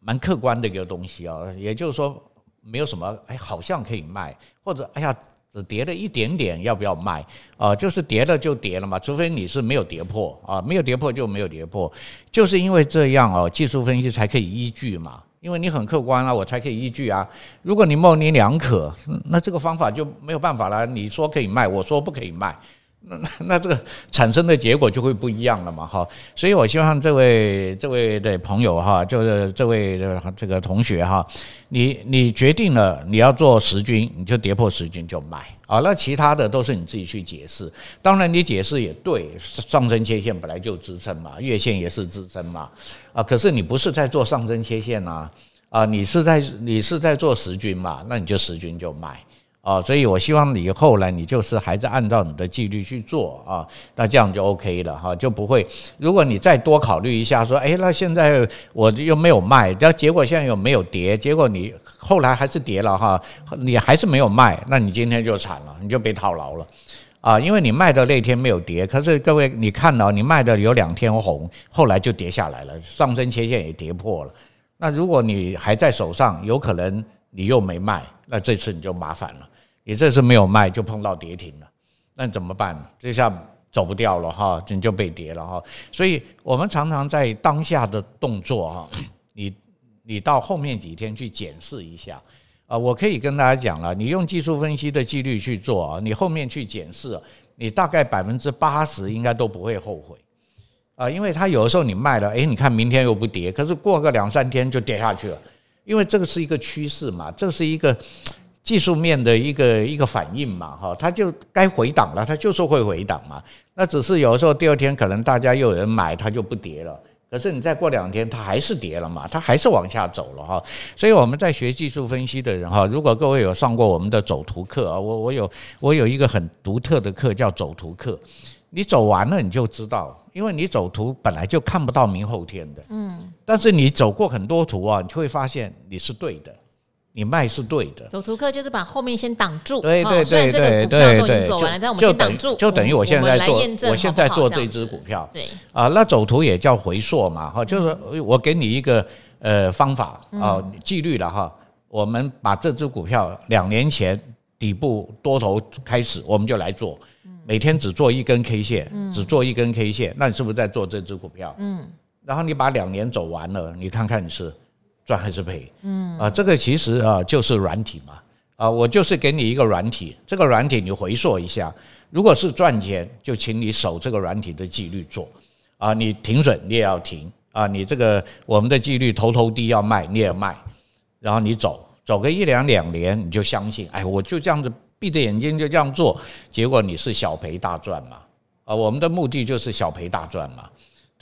蛮客观的一个东西啊，也就是说没有什么哎，好像可以卖，或者哎呀。只跌了一点点，要不要卖啊？就是跌了就跌了嘛，除非你是没有跌破啊，没有跌破就没有跌破，就是因为这样哦，技术分析才可以依据嘛，因为你很客观啊，我才可以依据啊。如果你模棱两可，那这个方法就没有办法了。你说可以卖，我说不可以卖，那那那这个产生的结果就会不一样了嘛，哈，所以我希望这位这位的朋友哈，就是这位的这个同学哈，你你决定了你要做十均，你就跌破十均就买啊，那其他的都是你自己去解释。当然你解释也对，上升切线本来就支撑嘛，月线也是支撑嘛，啊，可是你不是在做上升切线呐，啊，你是在你是在做十均嘛，那你就十均就买。啊，所以我希望你后来你就是还是按照你的纪律去做啊，那这样就 OK 了哈，就不会。如果你再多考虑一下，说，哎，那现在我又没有卖，但结果现在又没有跌，结果你后来还是跌了哈，你还是没有卖，那你今天就惨了，你就被套牢了啊，因为你卖的那天没有跌，可是各位你看到你卖的有两天红，后来就跌下来了，上升切线也跌破了。那如果你还在手上，有可能你又没卖，那这次你就麻烦了。你这次没有卖，就碰到跌停了，那怎么办？这下走不掉了哈，你就被跌了哈。所以我们常常在当下的动作哈，你你到后面几天去检视一下啊。我可以跟大家讲了，你用技术分析的纪律去做啊，你后面去检视，你大概百分之八十应该都不会后悔啊，因为它有的时候你卖了，诶，你看明天又不跌，可是过个两三天就跌下去了，因为这个是一个趋势嘛，这是一个。技术面的一个一个反应嘛，哈，它就该回档了，它就是会回档嘛。那只是有时候第二天可能大家又有人买，它就不跌了。可是你再过两天，它还是跌了嘛，它还是往下走了哈。所以我们在学技术分析的人哈，如果各位有上过我们的走图课啊，我我有我有一个很独特的课叫走图课。你走完了你就知道，因为你走图本来就看不到明后天的，嗯，但是你走过很多图啊，你就会发现你是对的。你卖是对的，走图客就是把后面先挡住。对对对对对对，就就等住就等于我现在在做，我现在做这支股票。对啊，那走图也叫回溯嘛，哈，就是我给你一个呃方法啊，纪律了哈。我们把这支股票两年前底部多头开始，我们就来做，每天只做一根 K 线，只做一根 K 线，那你是不是在做这支股票？嗯，然后你把两年走完了，你看看你是。赚还是赔？嗯啊，这个其实啊就是软体嘛。啊，我就是给你一个软体，这个软体你回溯一下，如果是赚钱，就请你守这个软体的纪律做。啊，你停损你也要停。啊，你这个我们的纪律头头低要卖你也卖，然后你走走个一两两年你就相信，哎，我就这样子闭着眼睛就这样做，结果你是小赔大赚嘛。啊，我们的目的就是小赔大赚嘛。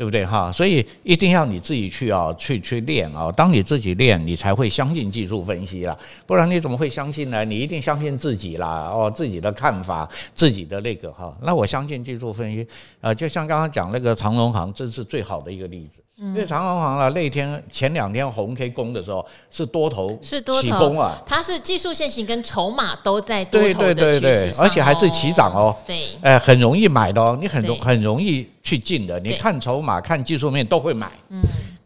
对不对哈？所以一定要你自己去啊，去去练啊。当你自己练，你才会相信技术分析啦。不然你怎么会相信呢？你一定相信自己啦，哦，自己的看法，自己的那个哈。那我相信技术分析啊，就像刚刚讲那个长隆行，真是最好的一个例子。因为长荣航啊，那天前两天红 K 攻的时候是多头是多起攻啊，它是技术线型跟筹码都在对对对对，而且还是齐涨哦。对，哎，很容易买的哦，你很容很容易去进的。你看筹码、看技术面都会买。嗯。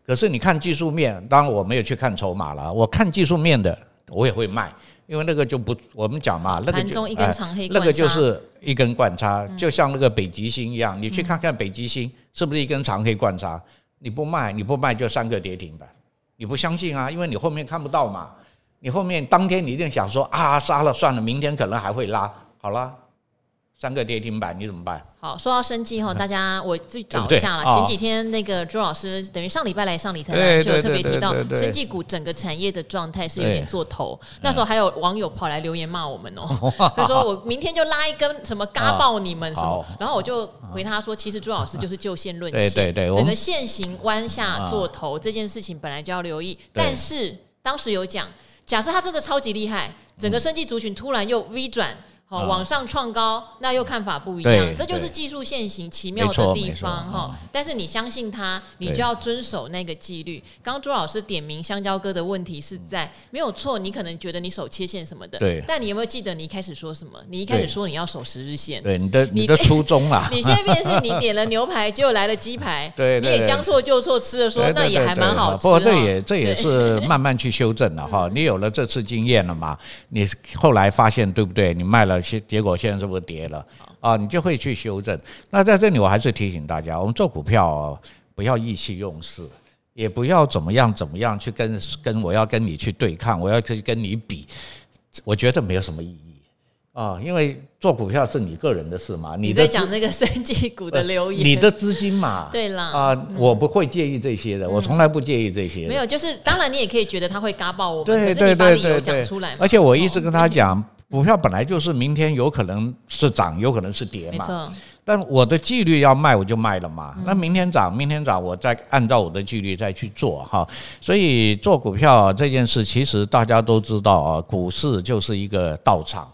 可是你看技术面，当然我没有去看筹码了。我看技术面的，我也会卖，因为那个就不我们讲嘛，那个就一根长黑，那个就是一根贯差，就像那个北极星一样，你去看看北极星是不是一根长黑贯差？你不卖，你不卖就三个跌停板，你不相信啊？因为你后面看不到嘛，你后面当天你一定想说啊，杀了算了，明天可能还会拉，好了。三个跌停板，你怎么办？好，说到生技哈，大家我自己找一下了。前几天那个朱老师等于上礼拜来上理财班，就有特别提到生技股整个产业的状态是有点做头。那时候还有网友跑来留言骂我们哦，他说我明天就拉一根什么嘎爆你们什么，然后我就回他说，其实朱老师就是就线论线，整个线型弯下做头这件事情本来就要留意，但是当时有讲，假设他真的超级厉害，整个生技族群突然又 V 转。好，往上创高，那又看法不一样，这就是技术线型奇妙的地方哈。但是你相信它，你就要遵守那个纪律。刚刚朱老师点名香蕉哥的问题是在没有错，你可能觉得你手切线什么的，对。但你有没有记得你一开始说什么？你一开始说你要守十日线，对你的你的初衷啊。你现在变成是你点了牛排，结果来了鸡排，对，你也将错就错，吃了说那也还蛮好吃。不过这也这也是慢慢去修正的哈。你有了这次经验了嘛？你后来发现对不对？你卖了。结果现在是不是跌了啊？你就会去修正。那在这里我还是提醒大家，我们做股票不要意气用事，也不要怎么样怎么样去跟跟我要跟你去对抗，我要去跟你比，我觉得这没有什么意义。啊，因为做股票是你个人的事嘛，你在讲那个生技股的留言，你的资金嘛，对啦，啊，我不会介意这些的，我从来不介意这些。没有，就是当然你也可以觉得他会嘎爆我们，对对对对对，而且我一直跟他讲，股票本来就是明天有可能是涨，有可能是跌嘛。但我的纪律要卖，我就卖了嘛。那明天涨，明天涨，我再按照我的纪律再去做哈。所以做股票这件事，其实大家都知道啊，股市就是一个道场。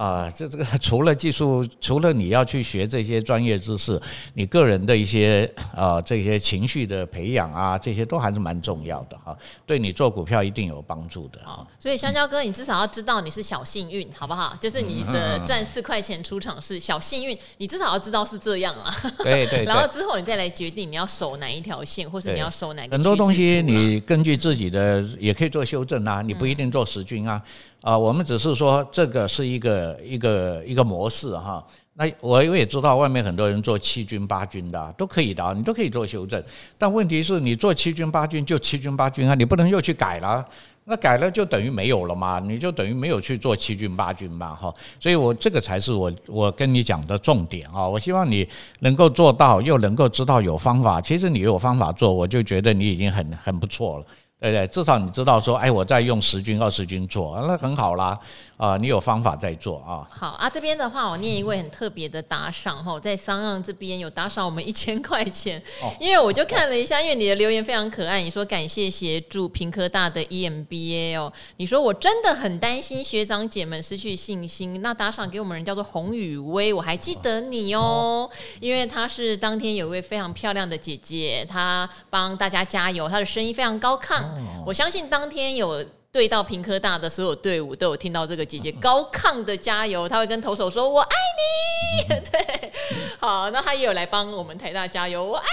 啊，这这个 除了技术，除了你要去学这些专业知识，你个人的一些啊这些情绪的培养啊，这些都还是蛮重要的哈，对你做股票一定有帮助的。好，所以香蕉哥，你至少要知道你是小幸运，好不好？就是你的赚四块钱出场是小幸运，你至少要知道是这样啊。对 对。然后之后你再来决定你要守哪一条线，或是你要守哪个。很多东西你根据自己的也可以做修正啊，你不一定做十均啊。啊，我们只是说这个是一个一个一个模式哈。那我我也知道外面很多人做七军八军的都可以的，你都可以做修正。但问题是你做七军八军就七军八军啊，你不能又去改了，那改了就等于没有了嘛，你就等于没有去做七军八军嘛哈。所以我这个才是我我跟你讲的重点啊。我希望你能够做到，又能够知道有方法。其实你有方法做，我就觉得你已经很很不错了。对对，至少你知道说，哎，我在用十均、二十均做，那很好啦。啊，你有方法在做啊？好啊，这边的话，我念一位很特别的打赏哈，在商岸这边有打赏我们一千块钱，哦、因为我就看了一下，因为你的留言非常可爱，你说感谢协助平科大的 EMBA 哦，你说我真的很担心学长姐们失去信心，那打赏给我们人叫做洪雨薇，我还记得你哦，哦因为她是当天有一位非常漂亮的姐姐，她帮大家加油，她的声音非常高亢，哦、我相信当天有。对到平科大的所有队伍都有听到这个姐姐 高亢的加油，她会跟投手说“我爱你”，对，好，那她也有来帮我们台大加油，“我爱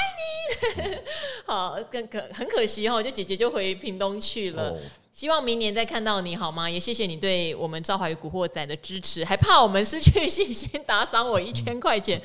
你”，好，更可很可惜哈，就姐姐就回屏东去了。希望明年再看到你好吗？也谢谢你对我们赵怀宇古惑仔的支持，还怕我们失去信心，打赏我一千块钱，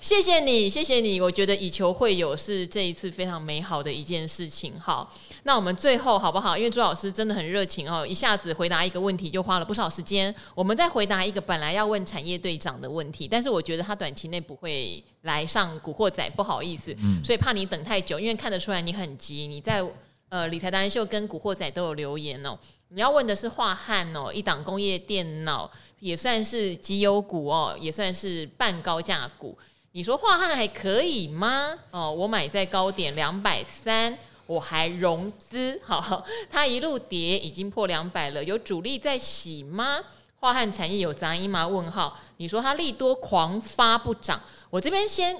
谢谢你，谢谢你。我觉得以球会友是这一次非常美好的一件事情。好，那我们最后好不好？因为朱老师真的很热情哦，一下子回答一个问题就花了不少时间。我们再回答一个本来要问产业队长的问题，但是我觉得他短期内不会来上古惑仔，不好意思，所以怕你等太久，因为看得出来你很急，你在。呃，理财达人秀跟古惑仔都有留言哦。你要问的是华汉哦，一档工业电脑也算是绩优股哦，也算是半高价股。你说华汉还可以吗？哦，我买在高点两百三，我还融资，好，它一路跌已经破两百了，有主力在洗吗？化汉产业有杂音吗？问号。你说它利多狂发不涨，我这边先。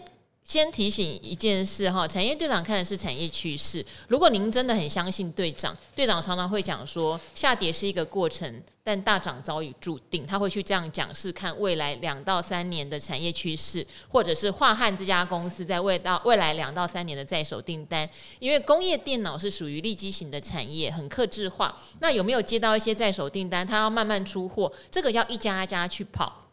先提醒一件事哈，产业队长看的是产业趋势。如果您真的很相信队长，队长常常会讲说，下跌是一个过程，但大涨早已注定。他会去这样讲，是看未来两到三年的产业趋势，或者是华汉这家公司在未到未来两到三年的在手订单。因为工业电脑是属于利基型的产业，很克制化。那有没有接到一些在手订单？他要慢慢出货，这个要一家一家去跑。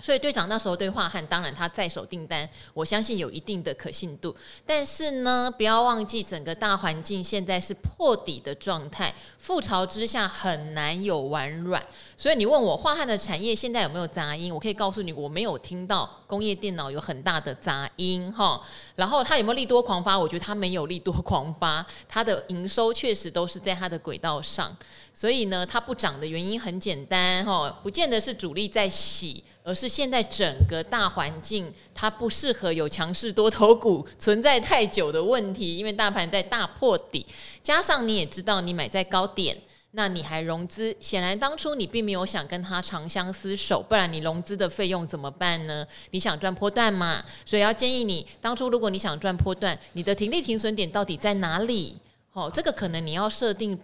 所以队长那时候对樺汉，当然他在手订单，我相信有一定的可信度。但是呢，不要忘记整个大环境现在是破底的状态，覆巢之下很难有完卵。所以你问我樺汉的产业现在有没有杂音？我可以告诉你，我没有听到工业电脑有很大的杂音哈。然后它有没有利多狂发？我觉得它没有利多狂发，它的营收确实都是在它的轨道上。所以呢，它不涨的原因很简单哈，不见得是主力在洗。而是现在整个大环境，它不适合有强势多头股存在太久的问题，因为大盘在大破底，加上你也知道你买在高点，那你还融资，显然当初你并没有想跟他长相厮守，不然你融资的费用怎么办呢？你想赚波段嘛？所以要建议你，当初如果你想赚波段，你的停利停损点到底在哪里？哦，这个可能你要设定。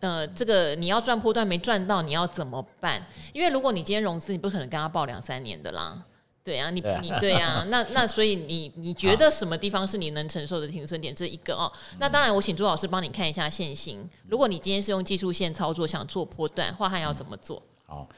呃，这个你要赚波段没赚到，你要怎么办？因为如果你今天融资，你不可能跟他报两三年的啦。对啊，你你对啊，那那所以你你觉得什么地方是你能承受的停损点？这一个哦。那当然，我请朱老师帮你看一下线型。如果你今天是用技术线操作，想做波段，华汉要怎么做？好，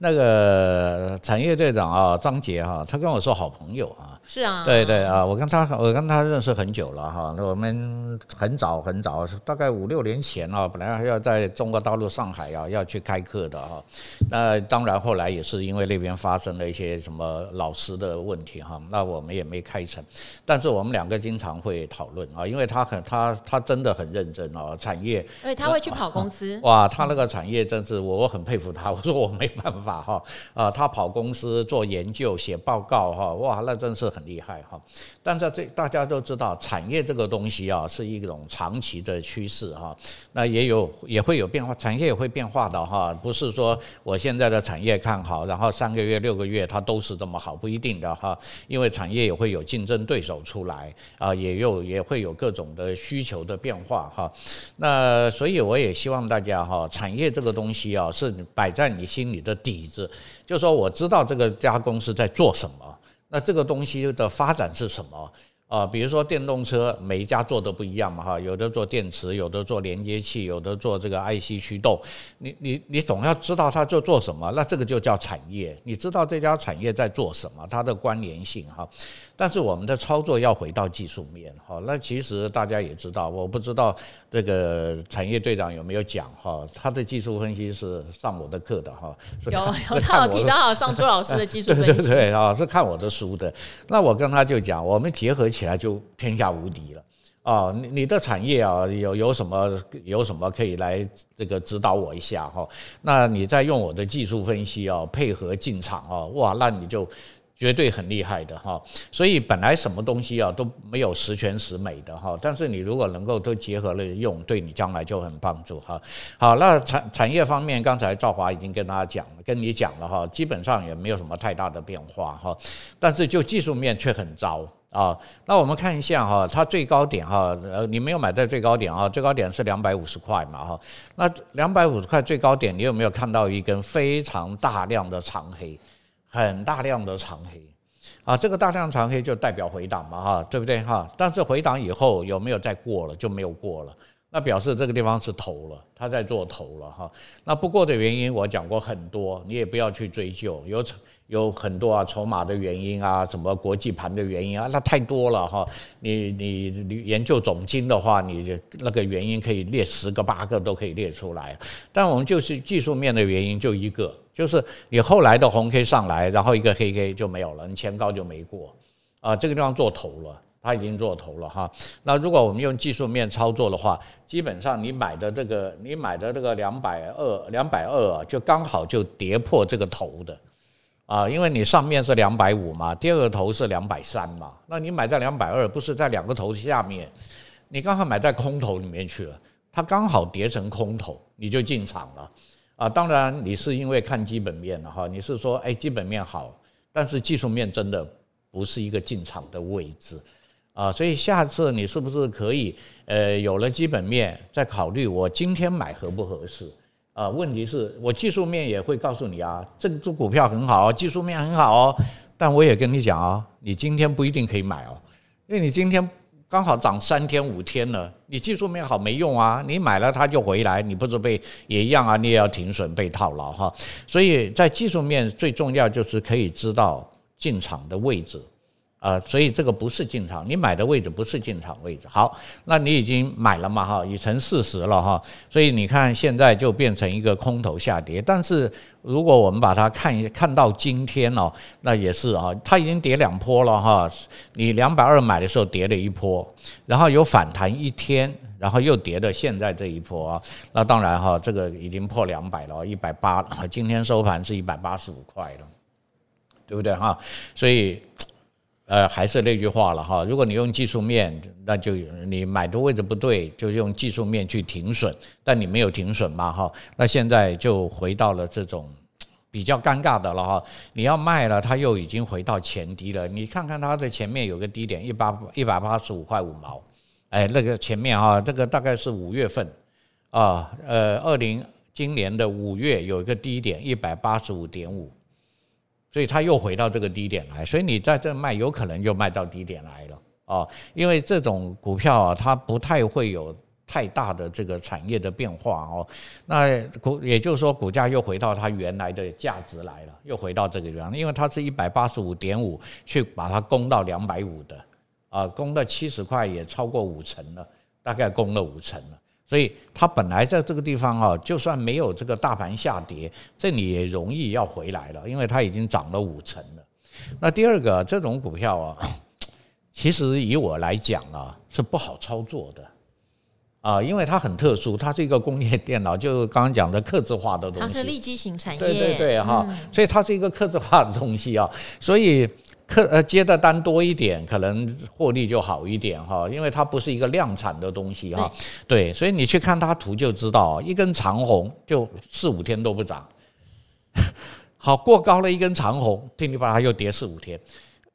那个产业队长啊，张杰哈，他跟我说好朋友啊。是啊，对对啊，我跟他我跟他认识很久了哈，那我们很早很早，大概五六年前啊，本来还要在中国大陆上海啊要去开课的哈，那当然后来也是因为那边发生了一些什么老师的问题哈，那我们也没开成，但是我们两个经常会讨论啊，因为他很他他真的很认真啊，产业，对，他会去跑公司，哇，他那个产业真是我我很佩服他，我说我没办法哈，啊，他跑公司做研究写报告哈，哇，那真是。很厉害哈，但在这大家都知道，产业这个东西啊是一种长期的趋势哈，那也有也会有变化，产业也会变化的哈，不是说我现在的产业看好，然后三个月六个月它都是这么好，不一定的哈，因为产业也会有竞争对手出来啊，也有也会有各种的需求的变化哈，那所以我也希望大家哈，产业这个东西啊是摆在你心里的底子，就说我知道这个家公司在做什么。那这个东西的发展是什么啊？比如说电动车，每一家做的不一样嘛，哈，有的做电池，有的做连接器，有的做这个 IC 驱动。你你你总要知道它做做什么，那这个就叫产业。你知道这家产业在做什么，它的关联性哈。但是我们的操作要回到技术面哈。那其实大家也知道，我不知道这个产业队长有没有讲哈，他的技术分析是上我的课的哈。有有 他有提到好上朱老师的技术 分析。对对对啊，是看我的书的。那我跟他就讲，我们结合起来就天下无敌了啊！你你的产业啊，有有什么有什么可以来这个指导我一下哈？那你再用我的技术分析啊，配合进场啊，哇，那你就。绝对很厉害的哈，所以本来什么东西啊都没有十全十美的哈，但是你如果能够都结合了用，对你将来就很帮助哈。好，那产产业方面，刚才赵华已经跟大家讲了，跟你讲了哈，基本上也没有什么太大的变化哈，但是就技术面却很糟啊。那我们看一下哈，它最高点哈，呃，你没有买在最高点啊，最高点是两百五十块嘛哈，那两百五十块最高点，你有没有看到一根非常大量的长黑？很大量的长黑啊，这个大量长黑就代表回档嘛，哈，对不对哈？但是回档以后有没有再过了？就没有过了，那表示这个地方是头了，它在做头了哈。那不过的原因我讲过很多，你也不要去追究，有有很多啊，筹码的原因啊，什么国际盘的原因啊，那太多了哈。你你你研究总经的话，你那个原因可以列十个八个都可以列出来，但我们就是技术面的原因就一个。就是你后来的红 K 上来，然后一个黑 K 就没有了，你前高就没过啊，这个地方做头了，它已经做头了哈。那如果我们用技术面操作的话，基本上你买的这个，你买的这个两百二，两百二啊，就刚好就跌破这个头的啊，因为你上面是两百五嘛，第二个头是两百三嘛，那你买在两百二，不是在两个头下面，你刚好买在空头里面去了，它刚好跌成空头，你就进场了。啊，当然你是因为看基本面了哈，你是说哎基本面好，但是技术面真的不是一个进场的位置啊，所以下次你是不是可以呃有了基本面再考虑我今天买合不合适啊？问题是我技术面也会告诉你啊，这个股票很好，技术面很好哦，但我也跟你讲啊，你今天不一定可以买哦，因为你今天。刚好涨三天五天了，你技术面好没用啊！你买了它就回来，你不是被也一样啊？你也要停损被套牢哈。所以在技术面最重要就是可以知道进场的位置。啊，所以这个不是进场，你买的位置不是进场位置。好，那你已经买了嘛？哈，已成事实了哈。所以你看现在就变成一个空头下跌。但是如果我们把它看一看到今天哦，那也是啊，它已经跌两波了哈。你两百二买的时候跌了一波，然后有反弹一天，然后又跌到现在这一波啊。那当然哈，这个已经破两百了，一百八了。今天收盘是一百八十五块了，对不对哈？所以。呃，还是那句话了哈，如果你用技术面，那就你买的位置不对，就用技术面去停损，但你没有停损嘛哈，那现在就回到了这种比较尴尬的了哈。你要卖了，它又已经回到前低了。你看看它的前面有个低点一八一百八十五块五毛，哎，那个前面哈，这个大概是五月份啊，呃，二零今年的五月有一个低点一百八十五点五。所以它又回到这个低点来，所以你在这卖有可能就卖到低点来了啊，因为这种股票啊，它不太会有太大的这个产业的变化哦。那股也就是说，股价又回到它原来的价值来了，又回到这个地方，因为它是一百八十五点五去把它攻到两百五的啊，攻到七十块也超过五成了，大概攻了五成了。所以它本来在这个地方啊，就算没有这个大盘下跌，这里也容易要回来了，因为它已经涨了五成了。那第二个，这种股票啊，其实以我来讲啊，是不好操作的啊，因为它很特殊，它是一个工业电脑，就是刚刚讲的客制化的东西。它是立基型产业。对对对哈，所以它是一个客制化的东西啊，所以。客呃接的单多一点，可能获利就好一点哈，因为它不是一个量产的东西哈。对，所以你去看它图就知道，一根长红就四五天都不涨，好过高了一根长红，噼里啪啦又跌四五天。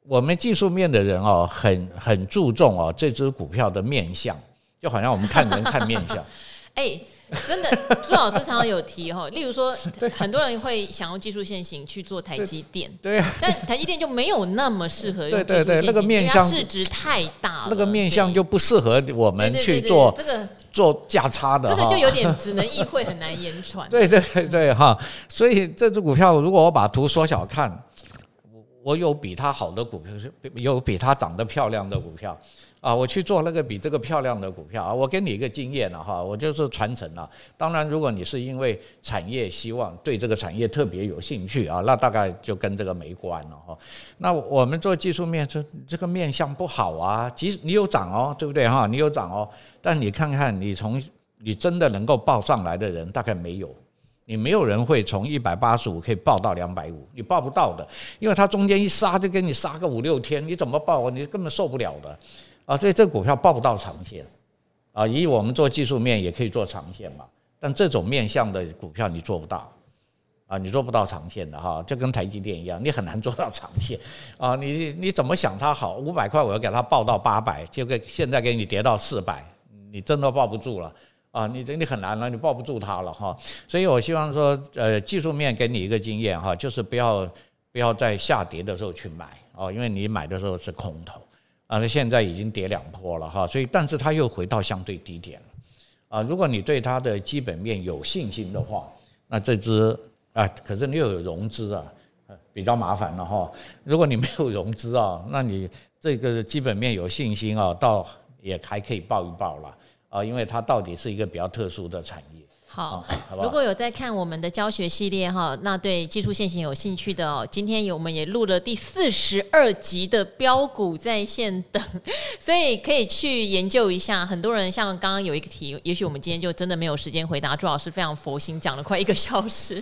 我们技术面的人哦，很很注重哦这只股票的面相，就好像我们看人看面相。哎。真的，朱老师常常有提哈，例如说，很多人会想用技术线型去做台积电，对，但台积电就没有那么适合用技术线型，对对对，那个面向市值太大了，那个面相就不适合我们去做这个做价差的，这个就有点只能意会，很难言传。对对对哈，所以这只股票，如果我把图缩小看，我我有比它好的股票，有比它长得漂亮的股票。啊，我去做那个比这个漂亮的股票啊！我给你一个经验了哈，我就是传承了。当然，如果你是因为产业希望对这个产业特别有兴趣啊，那大概就跟这个没关了哈。那我们做技术面，这这个面相不好啊。即使你有涨哦，对不对哈？你有涨哦，但你看看你从你真的能够报上来的人，大概没有。你没有人会从一百八十五可以报到两百五，你报不到的，因为它中间一杀就给你杀个五六天，你怎么报？你根本受不了的。啊，所以这股票抱不到长线，啊，以我们做技术面也可以做长线嘛，但这种面向的股票你做不到，啊，你做不到长线的哈，就跟台积电一样，你很难做到长线，啊，你你怎么想它好？五百块我要给它抱到八百，结果现在给你跌到四百，你真的抱不住了，啊，你这你很难了，你抱不住它了哈，所以我希望说，呃，技术面给你一个经验哈，就是不要不要在下跌的时候去买哦，因为你买的时候是空头。啊，它现在已经跌两波了哈，所以但是它又回到相对低点了啊。如果你对它的基本面有信心的话，那这只啊，可是你又有融资啊，比较麻烦了哈。如果你没有融资啊，那你这个基本面有信心啊，倒也还可以抱一抱了啊，因为它到底是一个比较特殊的产业。好，如果有在看我们的教学系列哈，那对技术线型有兴趣的哦，今天有我们也录了第四十二集的标股在线等，所以可以去研究一下。很多人像刚刚有一个题，也许我们今天就真的没有时间回答。朱老师非常佛心，讲了快一个小时。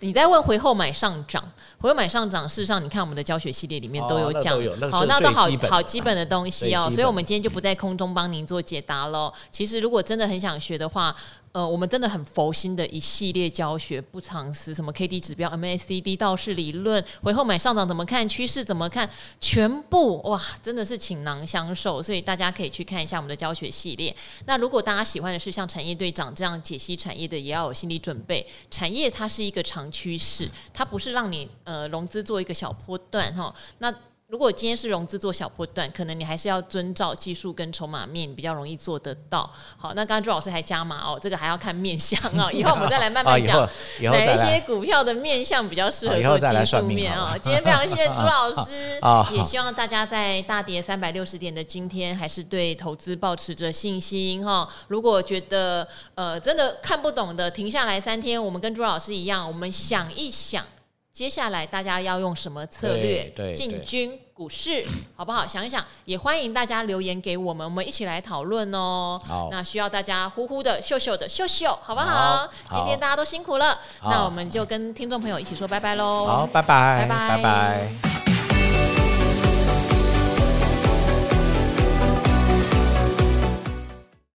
你在问回后买上涨，回后买上涨，事实上你看我们的教学系列里面都有讲，哦、好，那都好好基本的东西哦，所以我们今天就不在空中帮您做解答喽。其实如果真的很想学的话，呃，我们真的很佛心的一系列教学，不藏私，什么 K D 指标、M A C D 道氏理论，回后买上涨怎么看，趋势怎么看，全部哇，真的是倾囊相授，所以大家可以去看一下我们的教学系列。那如果大家喜欢的是像产业队长这样解析产业的，也要有心理准备，产业它是一个长趋势，它不是让你呃融资做一个小波段哈。那如果今天是融资做小波段，可能你还是要遵照技术跟筹码面比较容易做得到。好，那刚刚朱老师还加码哦，这个还要看面相啊。以后我们再来慢慢讲哪一些股票的面相比较适合做技术面啊。今天非常谢谢朱老师，也希望大家在大跌三百六十点的今天，还是对投资保持着信心哈。如果觉得呃真的看不懂的，停下来三天，我们跟朱老师一样，我们想一想。接下来大家要用什么策略进军股市，好不好？想一想，也欢迎大家留言给我们，我们一起来讨论哦。好，那需要大家呼呼的、秀秀的、秀秀，好不好？好，今天大家都辛苦了，那我们就跟听众朋友一起说拜拜喽。好，拜拜，拜拜，拜拜。